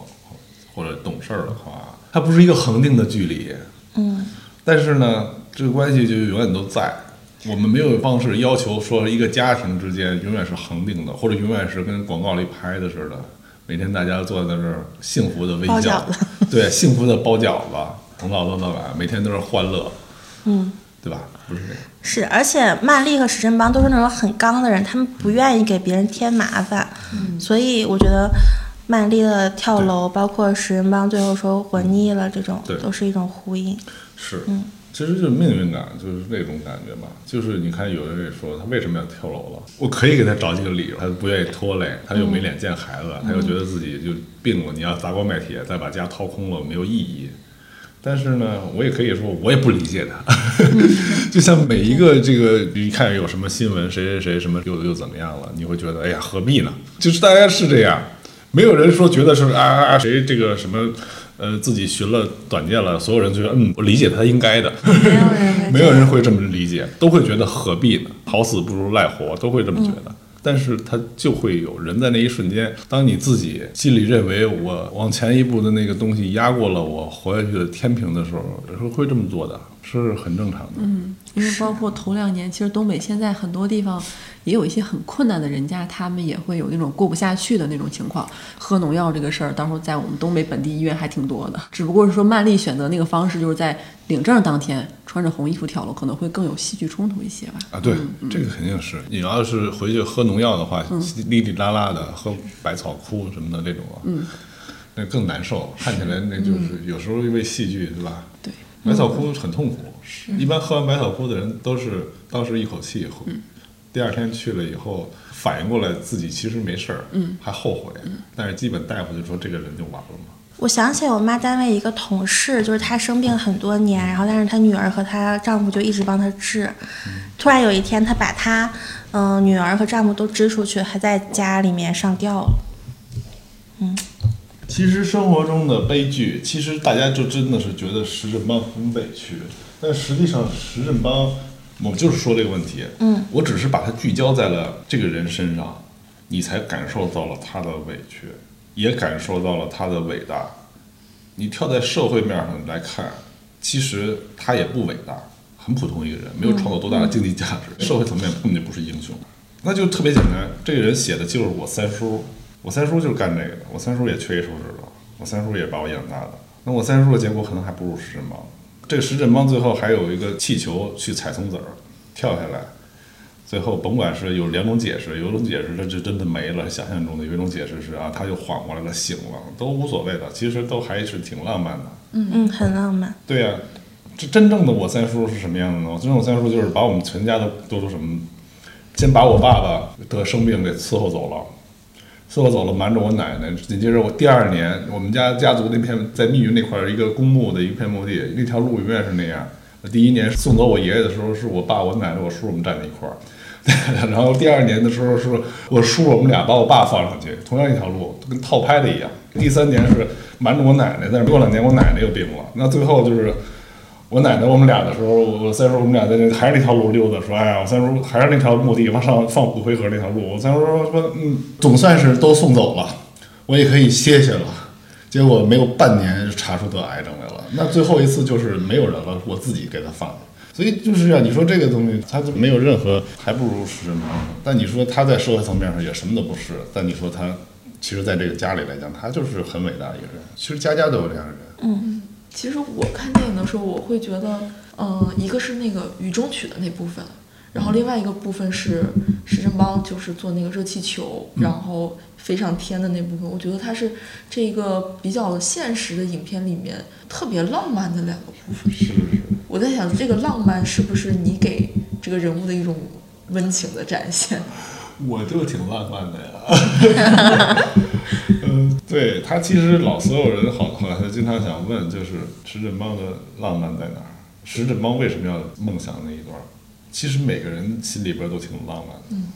Speaker 4: 或者懂事儿了夸，它不是一个恒定的距离。
Speaker 3: 嗯，
Speaker 4: 但是呢，这个关系就永远都在。我们没有方式要求说一个家庭之间永远是恒定的，或者永远是跟广告里拍的似的，每天大家坐在那儿幸福的微笑，<laughs> 对，幸福的包饺子，从早到晚，每天都是欢乐，
Speaker 3: 嗯，
Speaker 4: 对吧？不是这样。
Speaker 3: 是，而且曼丽和石振邦都是那种很刚的人，他们不愿意给别人添麻烦，所以我觉得曼丽的跳楼，包括石振邦最后说活腻了，这种都是一种呼应。
Speaker 4: 是，
Speaker 3: 嗯。
Speaker 4: 其实就是命运感，就是那种感觉嘛。就是你看，有的人说他为什么要跳楼了？我可以给他找几个理由，他不愿意拖累，他又没脸见孩子，他又觉得自己就病了。你要砸锅卖铁再把家掏空了，没有意义。但是呢，我也可以说，我也不理解他。<laughs> 就像每一个这个，你看有什么新闻，谁谁谁什么又又怎么样了，你会觉得，哎呀，何必呢？就是大家是这样，没有人说觉得是啊啊啊，谁这个什么。呃，自己寻了短见了，所有人就说，嗯，我理解他应该的，
Speaker 3: 没有人，
Speaker 4: 没有人会这么理解，都会觉得何必呢？好死不如赖活，都会这么觉得。但是他就会有人在那一瞬间，当你自己心里认为我往前一步的那个东西压过了我活下去的天平的时候，有时候会这么做的，是很正常的。
Speaker 1: 嗯，因为包括头两年，其实东北现在很多地方。也有一些很困难的人家，他们也会有那种过不下去的那种情况。喝农药这个事儿，到时候在我们东北本地医院还挺多的。只不过是说，曼丽选择那个方式，就是在领证当天穿着红衣服跳楼，可能会更有戏剧冲突一些吧。
Speaker 4: 啊，对，这个肯定是。你要是回去喝农药的话，哩哩啦啦的喝百草枯什么的这种，
Speaker 1: 嗯，
Speaker 4: 那更难受。看起来那就是有时候因为戏剧，对吧？
Speaker 1: 对，
Speaker 4: 百草枯很痛苦。一般喝完百草枯的人都是当时一口气喝。第二天去了以后，反应过来自己其实没事儿，
Speaker 1: 嗯，
Speaker 4: 还后悔，但是基本大夫就说这个人就完了嘛。
Speaker 3: 我想起我妈单位一个同事，就是她生病很多年，然后但是她女儿和她丈夫就一直帮她治，突然有一天她把她，嗯，女儿和丈夫都支出去，还在家里面上吊了。嗯，
Speaker 4: 其实生活中的悲剧，其实大家就真的是觉得石振邦很委屈，但实际上石振邦。我就是说这个问题，
Speaker 3: 嗯，
Speaker 4: 我只是把它聚焦在了这个人身上，你才感受到了他的委屈，也感受到了他的伟大。你跳在社会面上来看，其实他也不伟大，很普通一个人，没有创造多大的经济价值，社会层面根本就不是英雄。那就特别简单，这个人写的就是我三叔，我三叔就是干这个的，我三叔也缺一手指头，我三叔也把我养大的，那我三叔的结果可能还不如石振邦。这个石振邦最后还有一个气球去踩松子儿，跳下来，最后甭管是有两种解释，有一种解释他就真的没了，想象中的；有一种解释是啊，他又缓过来了，醒了，都无所谓的，其实都还是挺浪漫的。
Speaker 3: 嗯嗯，很浪漫。
Speaker 4: 对呀，这真正的我三叔是什么样的呢？真正我三叔就是把我们全家都都都什么，先把我爸爸得生病给伺候走了。伺候走了，瞒着我奶奶。紧接着我第二年，我们家家族那片在密云那块儿一个公墓的一片墓地，那条路永远是那样。第一年送走我爷爷的时候，是我爸、我奶奶、我叔我们站在一块儿。<laughs> 然后第二年的时候，是我叔我们俩把我爸放上去，同样一条路，跟套拍的一样。第三年是瞒着我奶奶，但是过两年我奶奶又病了。那最后就是。我奶奶我们俩的时候，我三叔我们俩在那还是那条路溜达，说哎呀，我三叔还是那条墓地往上放骨灰盒那条路。我三叔说说嗯，总算是都送走了，我也可以歇歇了。结果没有半年查出得癌症来了。那最后一次就是没有人了，我自己给他放的。所以就是啊，你说这个东西，他就没有任何，还不如是人。但你说他在社会层面上也什么都不是。但你说他，其实在这个家里来讲，他就是很伟大的一个人。其实家家都有这样的人。
Speaker 3: 嗯。
Speaker 2: 其实我看电影的时候，我会觉得，嗯，一个是那个雨中曲的那部分，然后另外一个部分是石振邦，就是做那个热气球，然后飞上天的那部分。我觉得它是这个比较现实的影片里面特别浪漫的两个部分。
Speaker 4: 是是。
Speaker 2: 我在想，这个浪漫是不是你给这个人物的一种温情的展现？
Speaker 4: 我就挺浪漫的呀。<laughs> 嗯，对他其实老所有人好好像经常想问，就是石振邦的浪漫在哪儿？石振邦为什么要梦想那一段？其实每个人心里边都挺浪漫的。
Speaker 2: 嗯。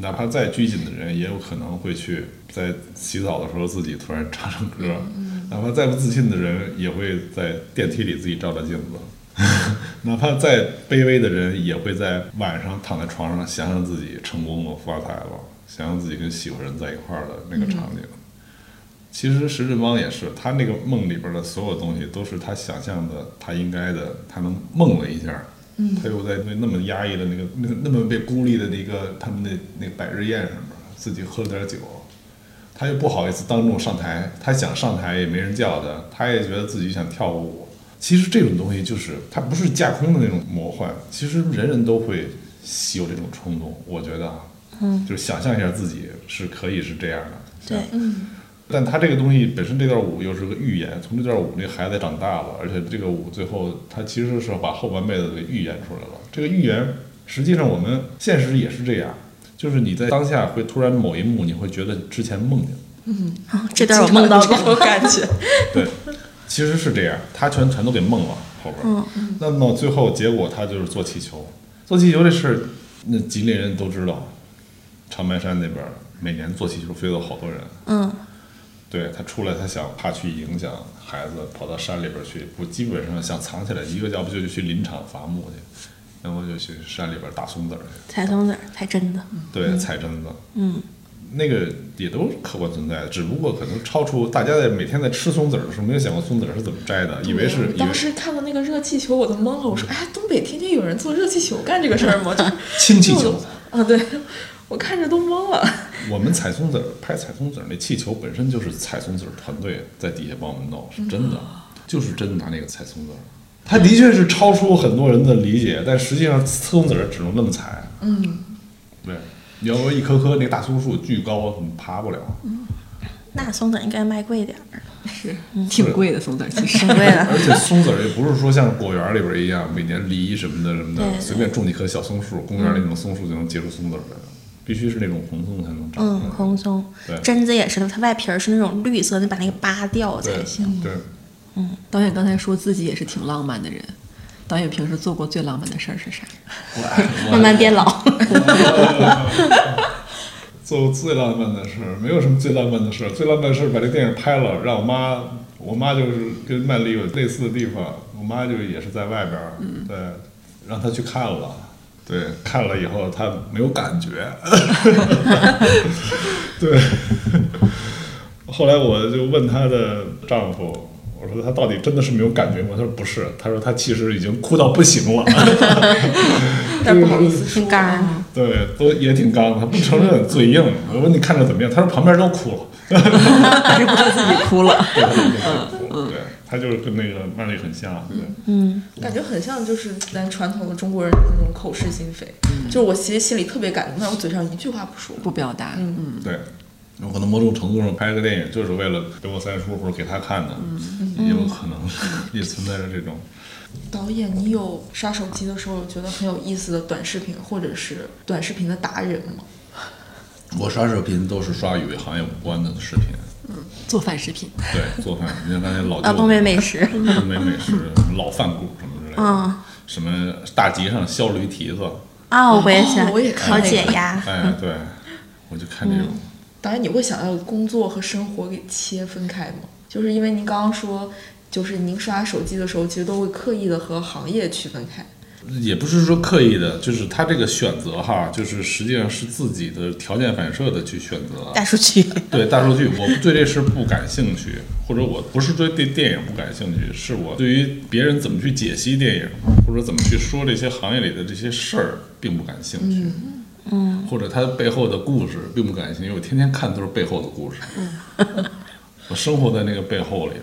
Speaker 4: 哪怕再拘谨的人，也有可能会去在洗澡的时候自己突然唱唱歌。
Speaker 2: 嗯。
Speaker 4: 哪怕再不自信的人，也会在电梯里自己照照镜子。<laughs> 哪怕再卑微的人，也会在晚上躺在床上想想自己成功了、发财了，想想自己跟喜欢人在一块儿的那个场景。其实石振邦也是，他那个梦里边的所有东西，都是他想象的，他应该的，他能梦了一下。
Speaker 2: 嗯。
Speaker 4: 他又在那那么压抑的那个、那那么被孤立的那个他们那那个百日宴上面，自己喝了点酒，他又不好意思当众上台，他想上台也没人叫他，他也觉得自己想跳舞。其实这种东西就是，它不是架空的那种魔幻，其实人人都会有这种冲动。我觉得，
Speaker 3: 嗯，
Speaker 4: 就是想象一下自己是可以是这样的。
Speaker 3: 对，
Speaker 2: 嗯。
Speaker 4: 但他这个东西本身这段舞又是个预言，从这段舞那孩子长大了，而且这个舞最后他其实是把后半辈子给预言出来了。这个预言实际上我们现实也是这样，就是你在当下会突然某一幕你会觉得之前梦见。
Speaker 2: 嗯，
Speaker 3: 这段我梦到过，我
Speaker 2: 感觉。<laughs>
Speaker 4: 对。其实是这样，他全全都给梦了后边。
Speaker 3: 嗯
Speaker 4: 那么最后结果他就是做气球，做气球这事儿，那吉林人都知道，长白山那边每年做气球飞走好多人。
Speaker 3: 嗯。
Speaker 4: 对他出来，他想怕去影响孩子，跑到山里边去，不基本上想藏起来，一个要不就去林场伐木去，要么就去山里边打松子儿去。
Speaker 3: 采松子儿，采榛子。
Speaker 4: 对，采榛子。
Speaker 3: 嗯。
Speaker 4: 那个也都是客观存在的，只不过可能超出大家在每天在吃松子儿的时候，没有想过松子儿是怎么摘的，以为是。
Speaker 2: 当时看到那个热气球，我都懵了。我说：“哎，东北天天有人做热气球干这个事儿吗？” <laughs>
Speaker 4: 氢气球。
Speaker 2: 啊，对，我看着都懵了。
Speaker 4: 我们采松子儿拍采松子儿那气球本身就是采松子儿团队在底下帮我们弄，是真的，就是真的拿那个采松子儿。它的确是超出很多人的理解，但实际上松子儿只能那么采。
Speaker 2: 嗯，
Speaker 4: 对。你要说一棵棵那大松树巨高，怎么爬不了？
Speaker 3: 嗯，那松子应该卖贵点儿，
Speaker 1: 是挺贵的松子，其实
Speaker 3: 挺贵的。
Speaker 4: 而且松子也不是说像果园里边一样，每年梨什么的什么的，随便种几棵小松树，公园里那种松树就能结出松子来，必须是那种红松才能长。
Speaker 3: 嗯，红松。
Speaker 4: 对，
Speaker 3: 榛子也是的，它外皮是那种绿色，你把那个扒掉才行。
Speaker 4: 对。
Speaker 3: 嗯，
Speaker 1: 导演刚才说自己也是挺浪漫的人。导演平时做过最浪漫的事儿是啥？
Speaker 3: 慢慢变老。<laughs>
Speaker 4: 做过最浪漫的事儿，没有什么最浪漫的事儿。最浪漫的事儿，把这电影拍了，让我妈，我妈就是跟曼丽有类似的地方。我妈就也是在外边儿，对，让她去看了，对，看了以后她没有感觉。<laughs> 对。后来我就问她的丈夫。我说她到底真的是没有感觉吗？他说不是，他说他其实已经哭到不行了。<laughs>
Speaker 2: 但不好意思，
Speaker 3: 挺刚。
Speaker 4: 对，都也挺刚，他不承认，嘴硬。我问你看着怎么样？他说旁边都哭了。<laughs>
Speaker 1: 还是不是自己哭了？
Speaker 4: 对，他就是跟那个曼丽很像。对，
Speaker 3: 嗯，
Speaker 2: 感觉很像，就是咱传统的中国人那种口是心非。就是我其实心里特别感动，但我嘴上一句话不说，
Speaker 1: 不表达。
Speaker 2: 嗯，
Speaker 4: 对。有可能某种程度上拍个电影就是为了给我三叔或者给他看的，也有可能 <laughs> 也存在着这种。
Speaker 2: 导演，你有刷手机的时候觉得很有意思的短视频，或者是短视频的达人吗？
Speaker 4: 我刷视频都是刷与行业无关的视频，
Speaker 1: 嗯，做饭食品。
Speaker 4: 对，做饭，你看刚才老
Speaker 3: 东北美食，
Speaker 4: 东北美食，老饭骨什么之类的，什么大集上削驴蹄子。
Speaker 3: 啊，我也想，
Speaker 2: 我也看
Speaker 3: 好解压。
Speaker 4: 哎，对，我就看这种。
Speaker 2: 导演，你会想要工作和生活给切分开吗？就是因为您刚刚说，就是您刷手机的时候，其实都会刻意的和行业区分开。
Speaker 4: 也不是说刻意的，就是他这个选择哈，就是实际上是自己的条件反射的去选择。
Speaker 3: 大数据。<laughs>
Speaker 4: 对大数据，我对这事不感兴趣，或者我不是对对电影不感兴趣，是我对于别人怎么去解析电影，或者怎么去说这些行业里的这些事儿，并不感兴趣。
Speaker 3: 嗯，
Speaker 4: 或者他背后的故事并不感兴趣，因为我天天看都是背后的故事。我生活在那个背后里，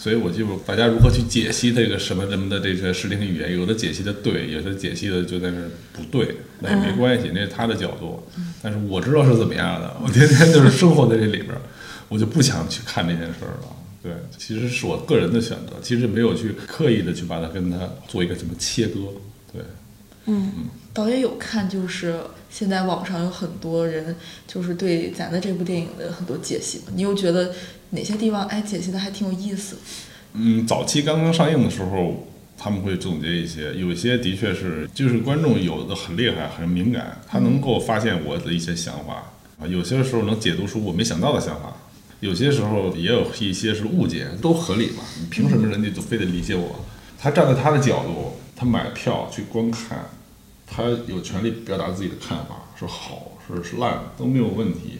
Speaker 4: 所以我就大家如何去解析这个什么什么的这些视听语言，有的解析的对，有的解析的就在那不对，那也没关系，那是他的角度。但是我知道是怎么样的，我天天就是生活在这里边，我就不想去看这件事儿了。对，其实是我个人的选择，其实没有去刻意的去把它跟他做一个什么切割。对，
Speaker 2: 嗯，导演有看，就是现在网上有很多人就是对咱的这部电影的很多解析，你又觉得？哪些地方哎解析的还挺有意思？
Speaker 4: 嗯，早期刚刚上映的时候，他们会总结一些，有些的确是就是观众有的很厉害，很敏感，他能够发现我的一些想法啊，有些时候能解读出我没想到的想法，有些时候也有一些是误解，都合理嘛？你凭什么人家就非得理解我？他站在他的角度，他买票去观看，他有权利表达自己的看法，是好是是烂都没有问题。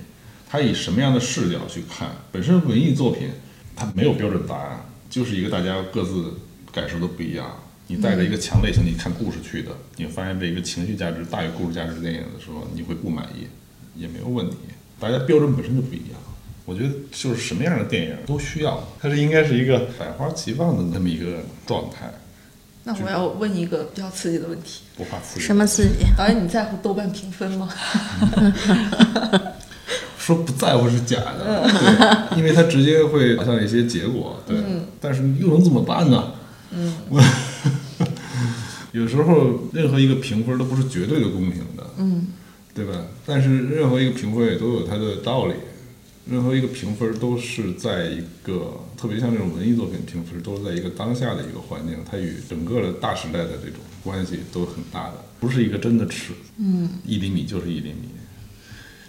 Speaker 4: 他以什么样的视角去看？本身文艺作品，它没有标准答案，就是一个大家各自感受都不一样。你带着一个强类型你看故事去的，你发现这一个情绪价值大于故事价值的电影的时候，你会不满意，也没有问题。大家标准本身就不一样。我觉得就是什么样的电影都需要，它是应该是一个百花齐放的那么一个状态。
Speaker 2: 那我要问一个比较刺激的问题，
Speaker 4: 不怕刺激？
Speaker 3: 什么刺激？
Speaker 2: 导演，你在乎豆瓣评分吗？<laughs>
Speaker 4: 说不在乎是假的，对，因为它直接会导向一些结果，对。但是又能怎么办呢？<laughs> 嗯，有时候任何一个评分都不是绝对的公平的，嗯，对吧？但是任何一个评分也都有它的道理，任何一个评分都是在一个特别像这种文艺作品评分，都是在一个当下的一个环境，它与整个的大时代的这种关系都很大的，不是一个真的尺，嗯，一厘米就是一厘米。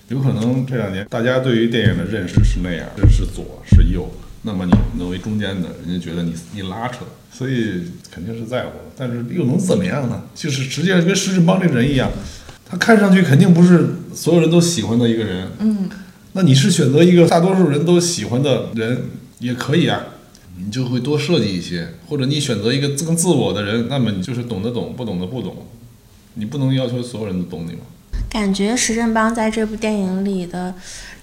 Speaker 4: 有可能这两年大家对于电影的认识是那样，是左是右，那么你作为中间的，人家觉得你你拉扯，所以肯定是在乎。但是又能怎么样呢？就是实际上跟施志邦这人一样，他看上去肯定不是所有人都喜欢的一个人。嗯，那你是选择一个大多数人都喜欢的人也可以啊，你就会多设计一些，或者你选择一个更自我的人，那么你就是懂得懂，不懂的不懂，你不能要求所有人都懂你嘛。
Speaker 3: 感觉石振邦在这部电影里的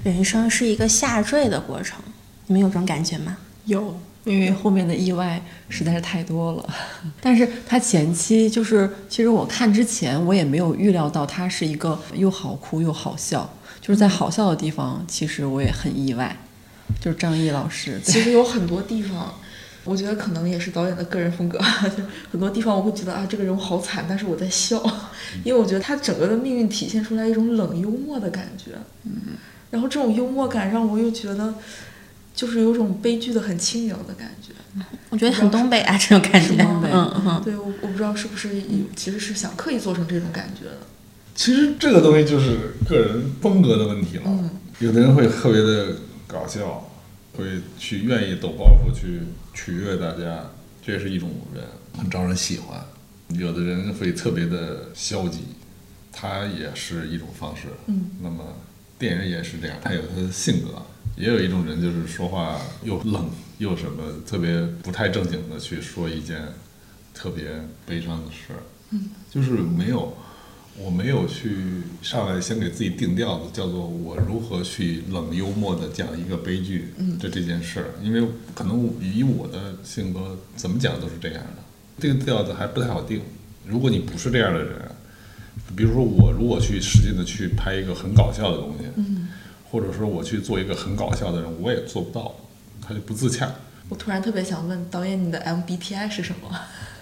Speaker 3: 人生是一个下坠的过程，你们有这种感觉吗？
Speaker 1: 有，因为后面的意外实在是太多了。<laughs> 但是他前期就是，其实我看之前我也没有预料到他是一个又好哭又好笑，就是在好笑的地方，其实我也很意外。就是张译老师，
Speaker 2: 其实有很多地方。我觉得可能也是导演的个人风格，就很多地方我会觉得啊，这个人物好惨，但是我在笑，因为我觉得他整个的命运体现出来一种冷幽默的感觉，嗯，然后这种幽默感让我又觉得，就是有种悲剧的很轻盈的感觉，
Speaker 3: 我觉得很东北啊，这种感觉，
Speaker 2: 嗯嗯，对我我不知道是不是其实是想刻意做成这种感觉的，
Speaker 4: 其实这个东西就是个人风格的问题了，有的人会特别的搞笑。会去愿意抖包袱去取悦大家，这是一种人，很招人喜欢。有的人会特别的消极，他也是一种方式。嗯，那么电影也是这样，他有他的性格。也有一种人就是说话又冷又什么，特别不太正经的去说一件特别悲伤的事儿。嗯，就是没有。我没有去上来先给自己定调子，叫做我如何去冷幽默的讲一个悲剧的这件事儿，因为可能以我的性格怎么讲都是这样的，这个调子还不太好定。如果你不是这样的人，比如说我如果去使劲的去拍一个很搞笑的东西，嗯或者说我去做一个很搞笑的人，我也做不到，他就不自洽。
Speaker 2: 我突然特别想问导演，你的 MBTI 是什么？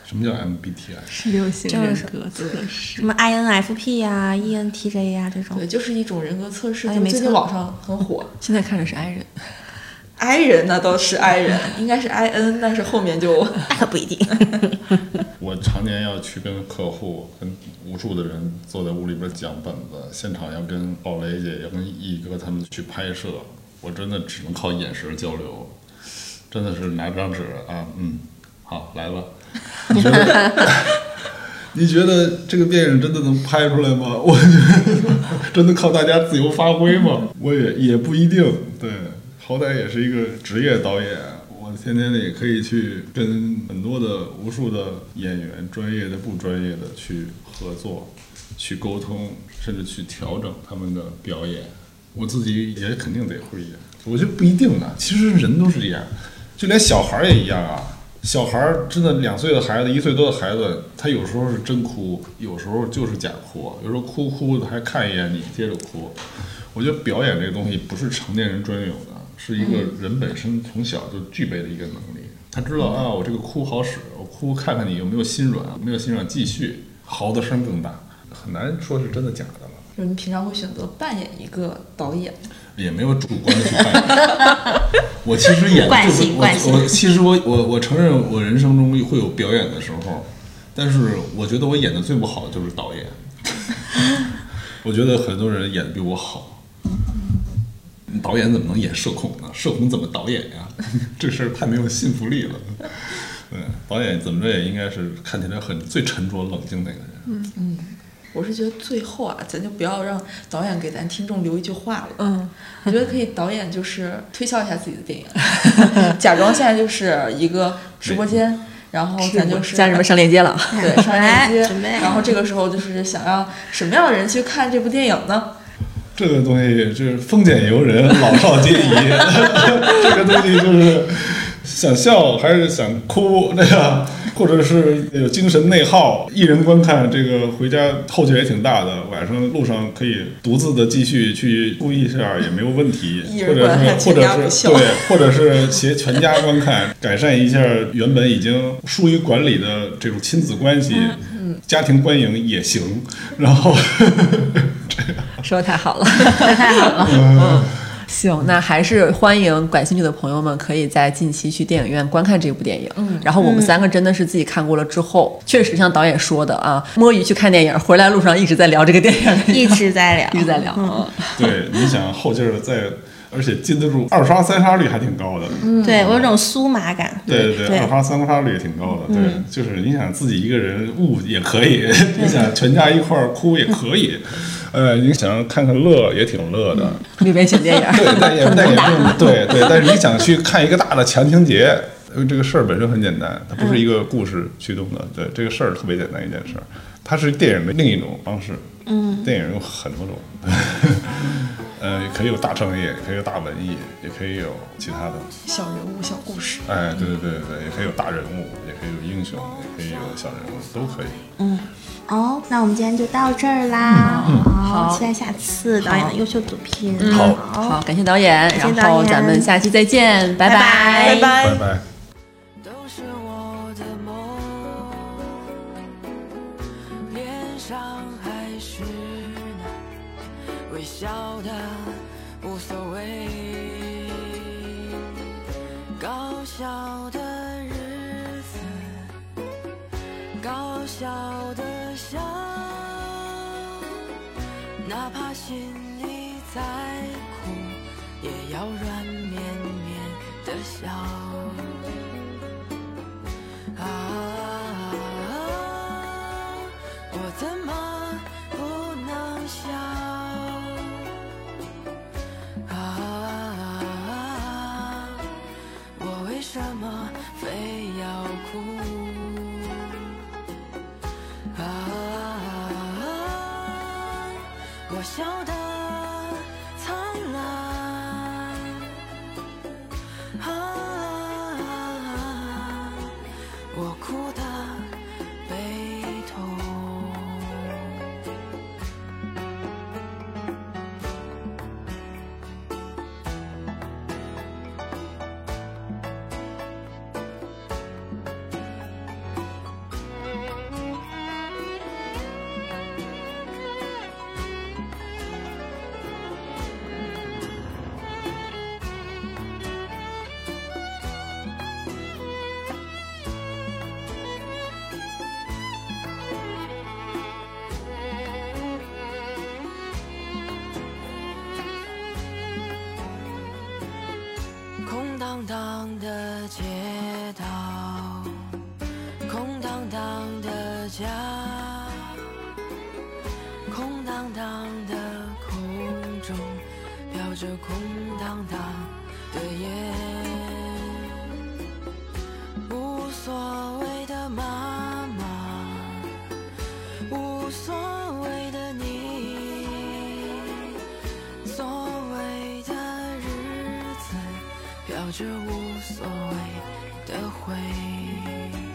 Speaker 4: 什么叫 MBTI？
Speaker 1: 十六型人格测试，
Speaker 3: 什么 INFP 呀、ENTJ 呀这种。
Speaker 2: 对，就是一种人格测试，最近网上很火。
Speaker 1: 现在看着是 I 人
Speaker 2: ，I 人那倒是 I 人，应该是 IN，但是后面就
Speaker 3: 那 <laughs> 可不一定。<laughs>
Speaker 4: 我常年要去跟客户、跟无数的人坐在屋里边讲本子，现场要跟鲍雷姐、要跟毅哥他们去拍摄，我真的只能靠眼神交流，真的是拿张纸啊，嗯，好，来吧。<laughs> 你觉得？你觉得这个电影真的能拍出来吗？<laughs> 我觉得真的靠大家自由发挥吗？我也也不一定。对，好歹也是一个职业导演，我天天也可以去跟很多的无数的演员，专业的、不专业的去合作、去沟通，甚至去调整他们的表演。我自己也肯定得会演，我觉得不一定呢。其实人都是这样。就连小孩也一样啊。小孩儿真的两岁的孩子，一岁多的孩子，他有时候是真哭，有时候就是假哭，有时候哭哭的还看一眼你，接着哭。我觉得表演这个东西不是成年人专有的，是一个人本身从小就具备的一个能力。他知道啊，我这个哭好使，我哭看看你有没有心软，没有心软继续嚎的声更大，很难说是真的假的了。
Speaker 2: 就你平常会选择扮演一个导演？
Speaker 4: 也没有主观的去扮演。<laughs> 我其实演就是我我其实我我我承认我人生中会有表演的时候，但是我觉得我演的最不好的就是导演。我觉得很多人演的比我好。导演怎么能演社恐呢？社恐怎么导演呀？<laughs> 这事儿太没有信服力了。对，导演怎么着也应该是看起来很最沉着冷静那个人。
Speaker 2: 嗯嗯。我是觉得最后啊，咱就不要让导演给咱听众留一句话了。
Speaker 1: 嗯，
Speaker 2: 我觉得可以，导演就是推销一下自己的电影，<laughs> 假装现在就是一个直播间，然后咱就是
Speaker 1: 家人们上链接了，
Speaker 2: 对，上链接，然后这个时候就是想让什么样的人去看这部电影呢？
Speaker 4: 这个东西就是丰俭由人，老少皆宜。<laughs> 这个东西就是想笑还是想哭，那个。<laughs> 或者是有精神内耗，一人观看这个回家后劲也挺大的，晚上路上可以独自的继续去注意一下也没有问题，或者是或者是对，或者是携全家观看，改善一下原本已经疏于管理的这种亲子关系，家庭观影也行。然后 <laughs>
Speaker 1: 说的太好了，
Speaker 3: 太好了，嗯。
Speaker 1: 行，那还是欢迎感兴趣的朋友们可以在近期去电影院观看这部电影。
Speaker 2: 嗯，
Speaker 1: 然后我们三个真的是自己看过了之后，确实像导演说的啊，摸鱼去看电影，回来路上一直在聊这个电影，<laughs>
Speaker 3: 一直在聊，
Speaker 1: 一直在聊。
Speaker 3: 嗯，<laughs>
Speaker 4: 对，你想后劲儿在，而且禁得住，二刷三刷率还挺高的。
Speaker 3: 嗯，对我有种酥麻感。
Speaker 4: 对对对，二刷三刷率也挺高的。对，就是你想自己一个人悟也可以，你想全家一块儿哭也可以。<laughs> 呃，你想看看乐也挺乐的，
Speaker 1: 里边小电影，
Speaker 4: 对，但也 <laughs> 但也并对对，但是你想去看一个大的强情节，因为这个事儿本身很简单，它不是一个故事驱动的，对，这个事儿特别简单一件事儿，它是电影的另一种方式，
Speaker 3: 嗯，
Speaker 4: 电影有很多种，<laughs> 呃，可以有大商业，也可以有大文艺，也可以有其他的
Speaker 2: 小人物、小故事，
Speaker 4: 哎，对对对对，也可以有大人物，也可以有英雄，也可以有小人物，都可以，
Speaker 3: 嗯。哦，那我们今天就到这儿啦。
Speaker 1: 好，
Speaker 3: 期待下次导演的优秀作品。
Speaker 1: 好，好，感谢导演，然后咱们下期再见，拜
Speaker 2: 拜，
Speaker 4: 拜拜，拜拜。
Speaker 5: 笑的小的日子，搞笑的笑，哪怕心里再苦，也要软绵绵的笑。街道，空荡荡的家，空荡荡的空中飘着空荡荡的烟，笑着无所谓的回忆。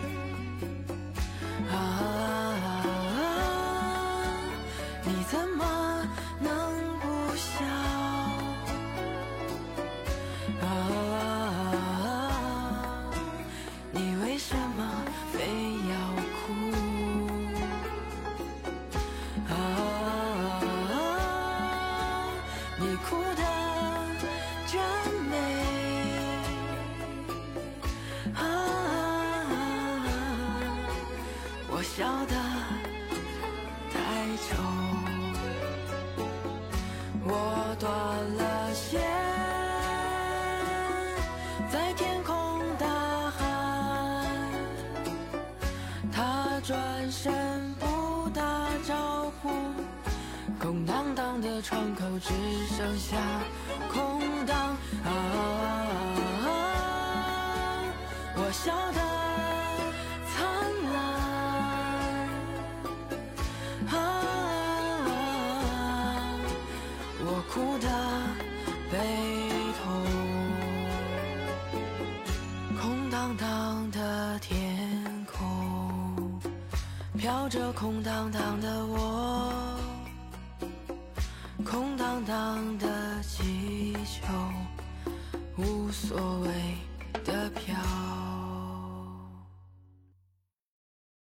Speaker 5: 这空荡荡的我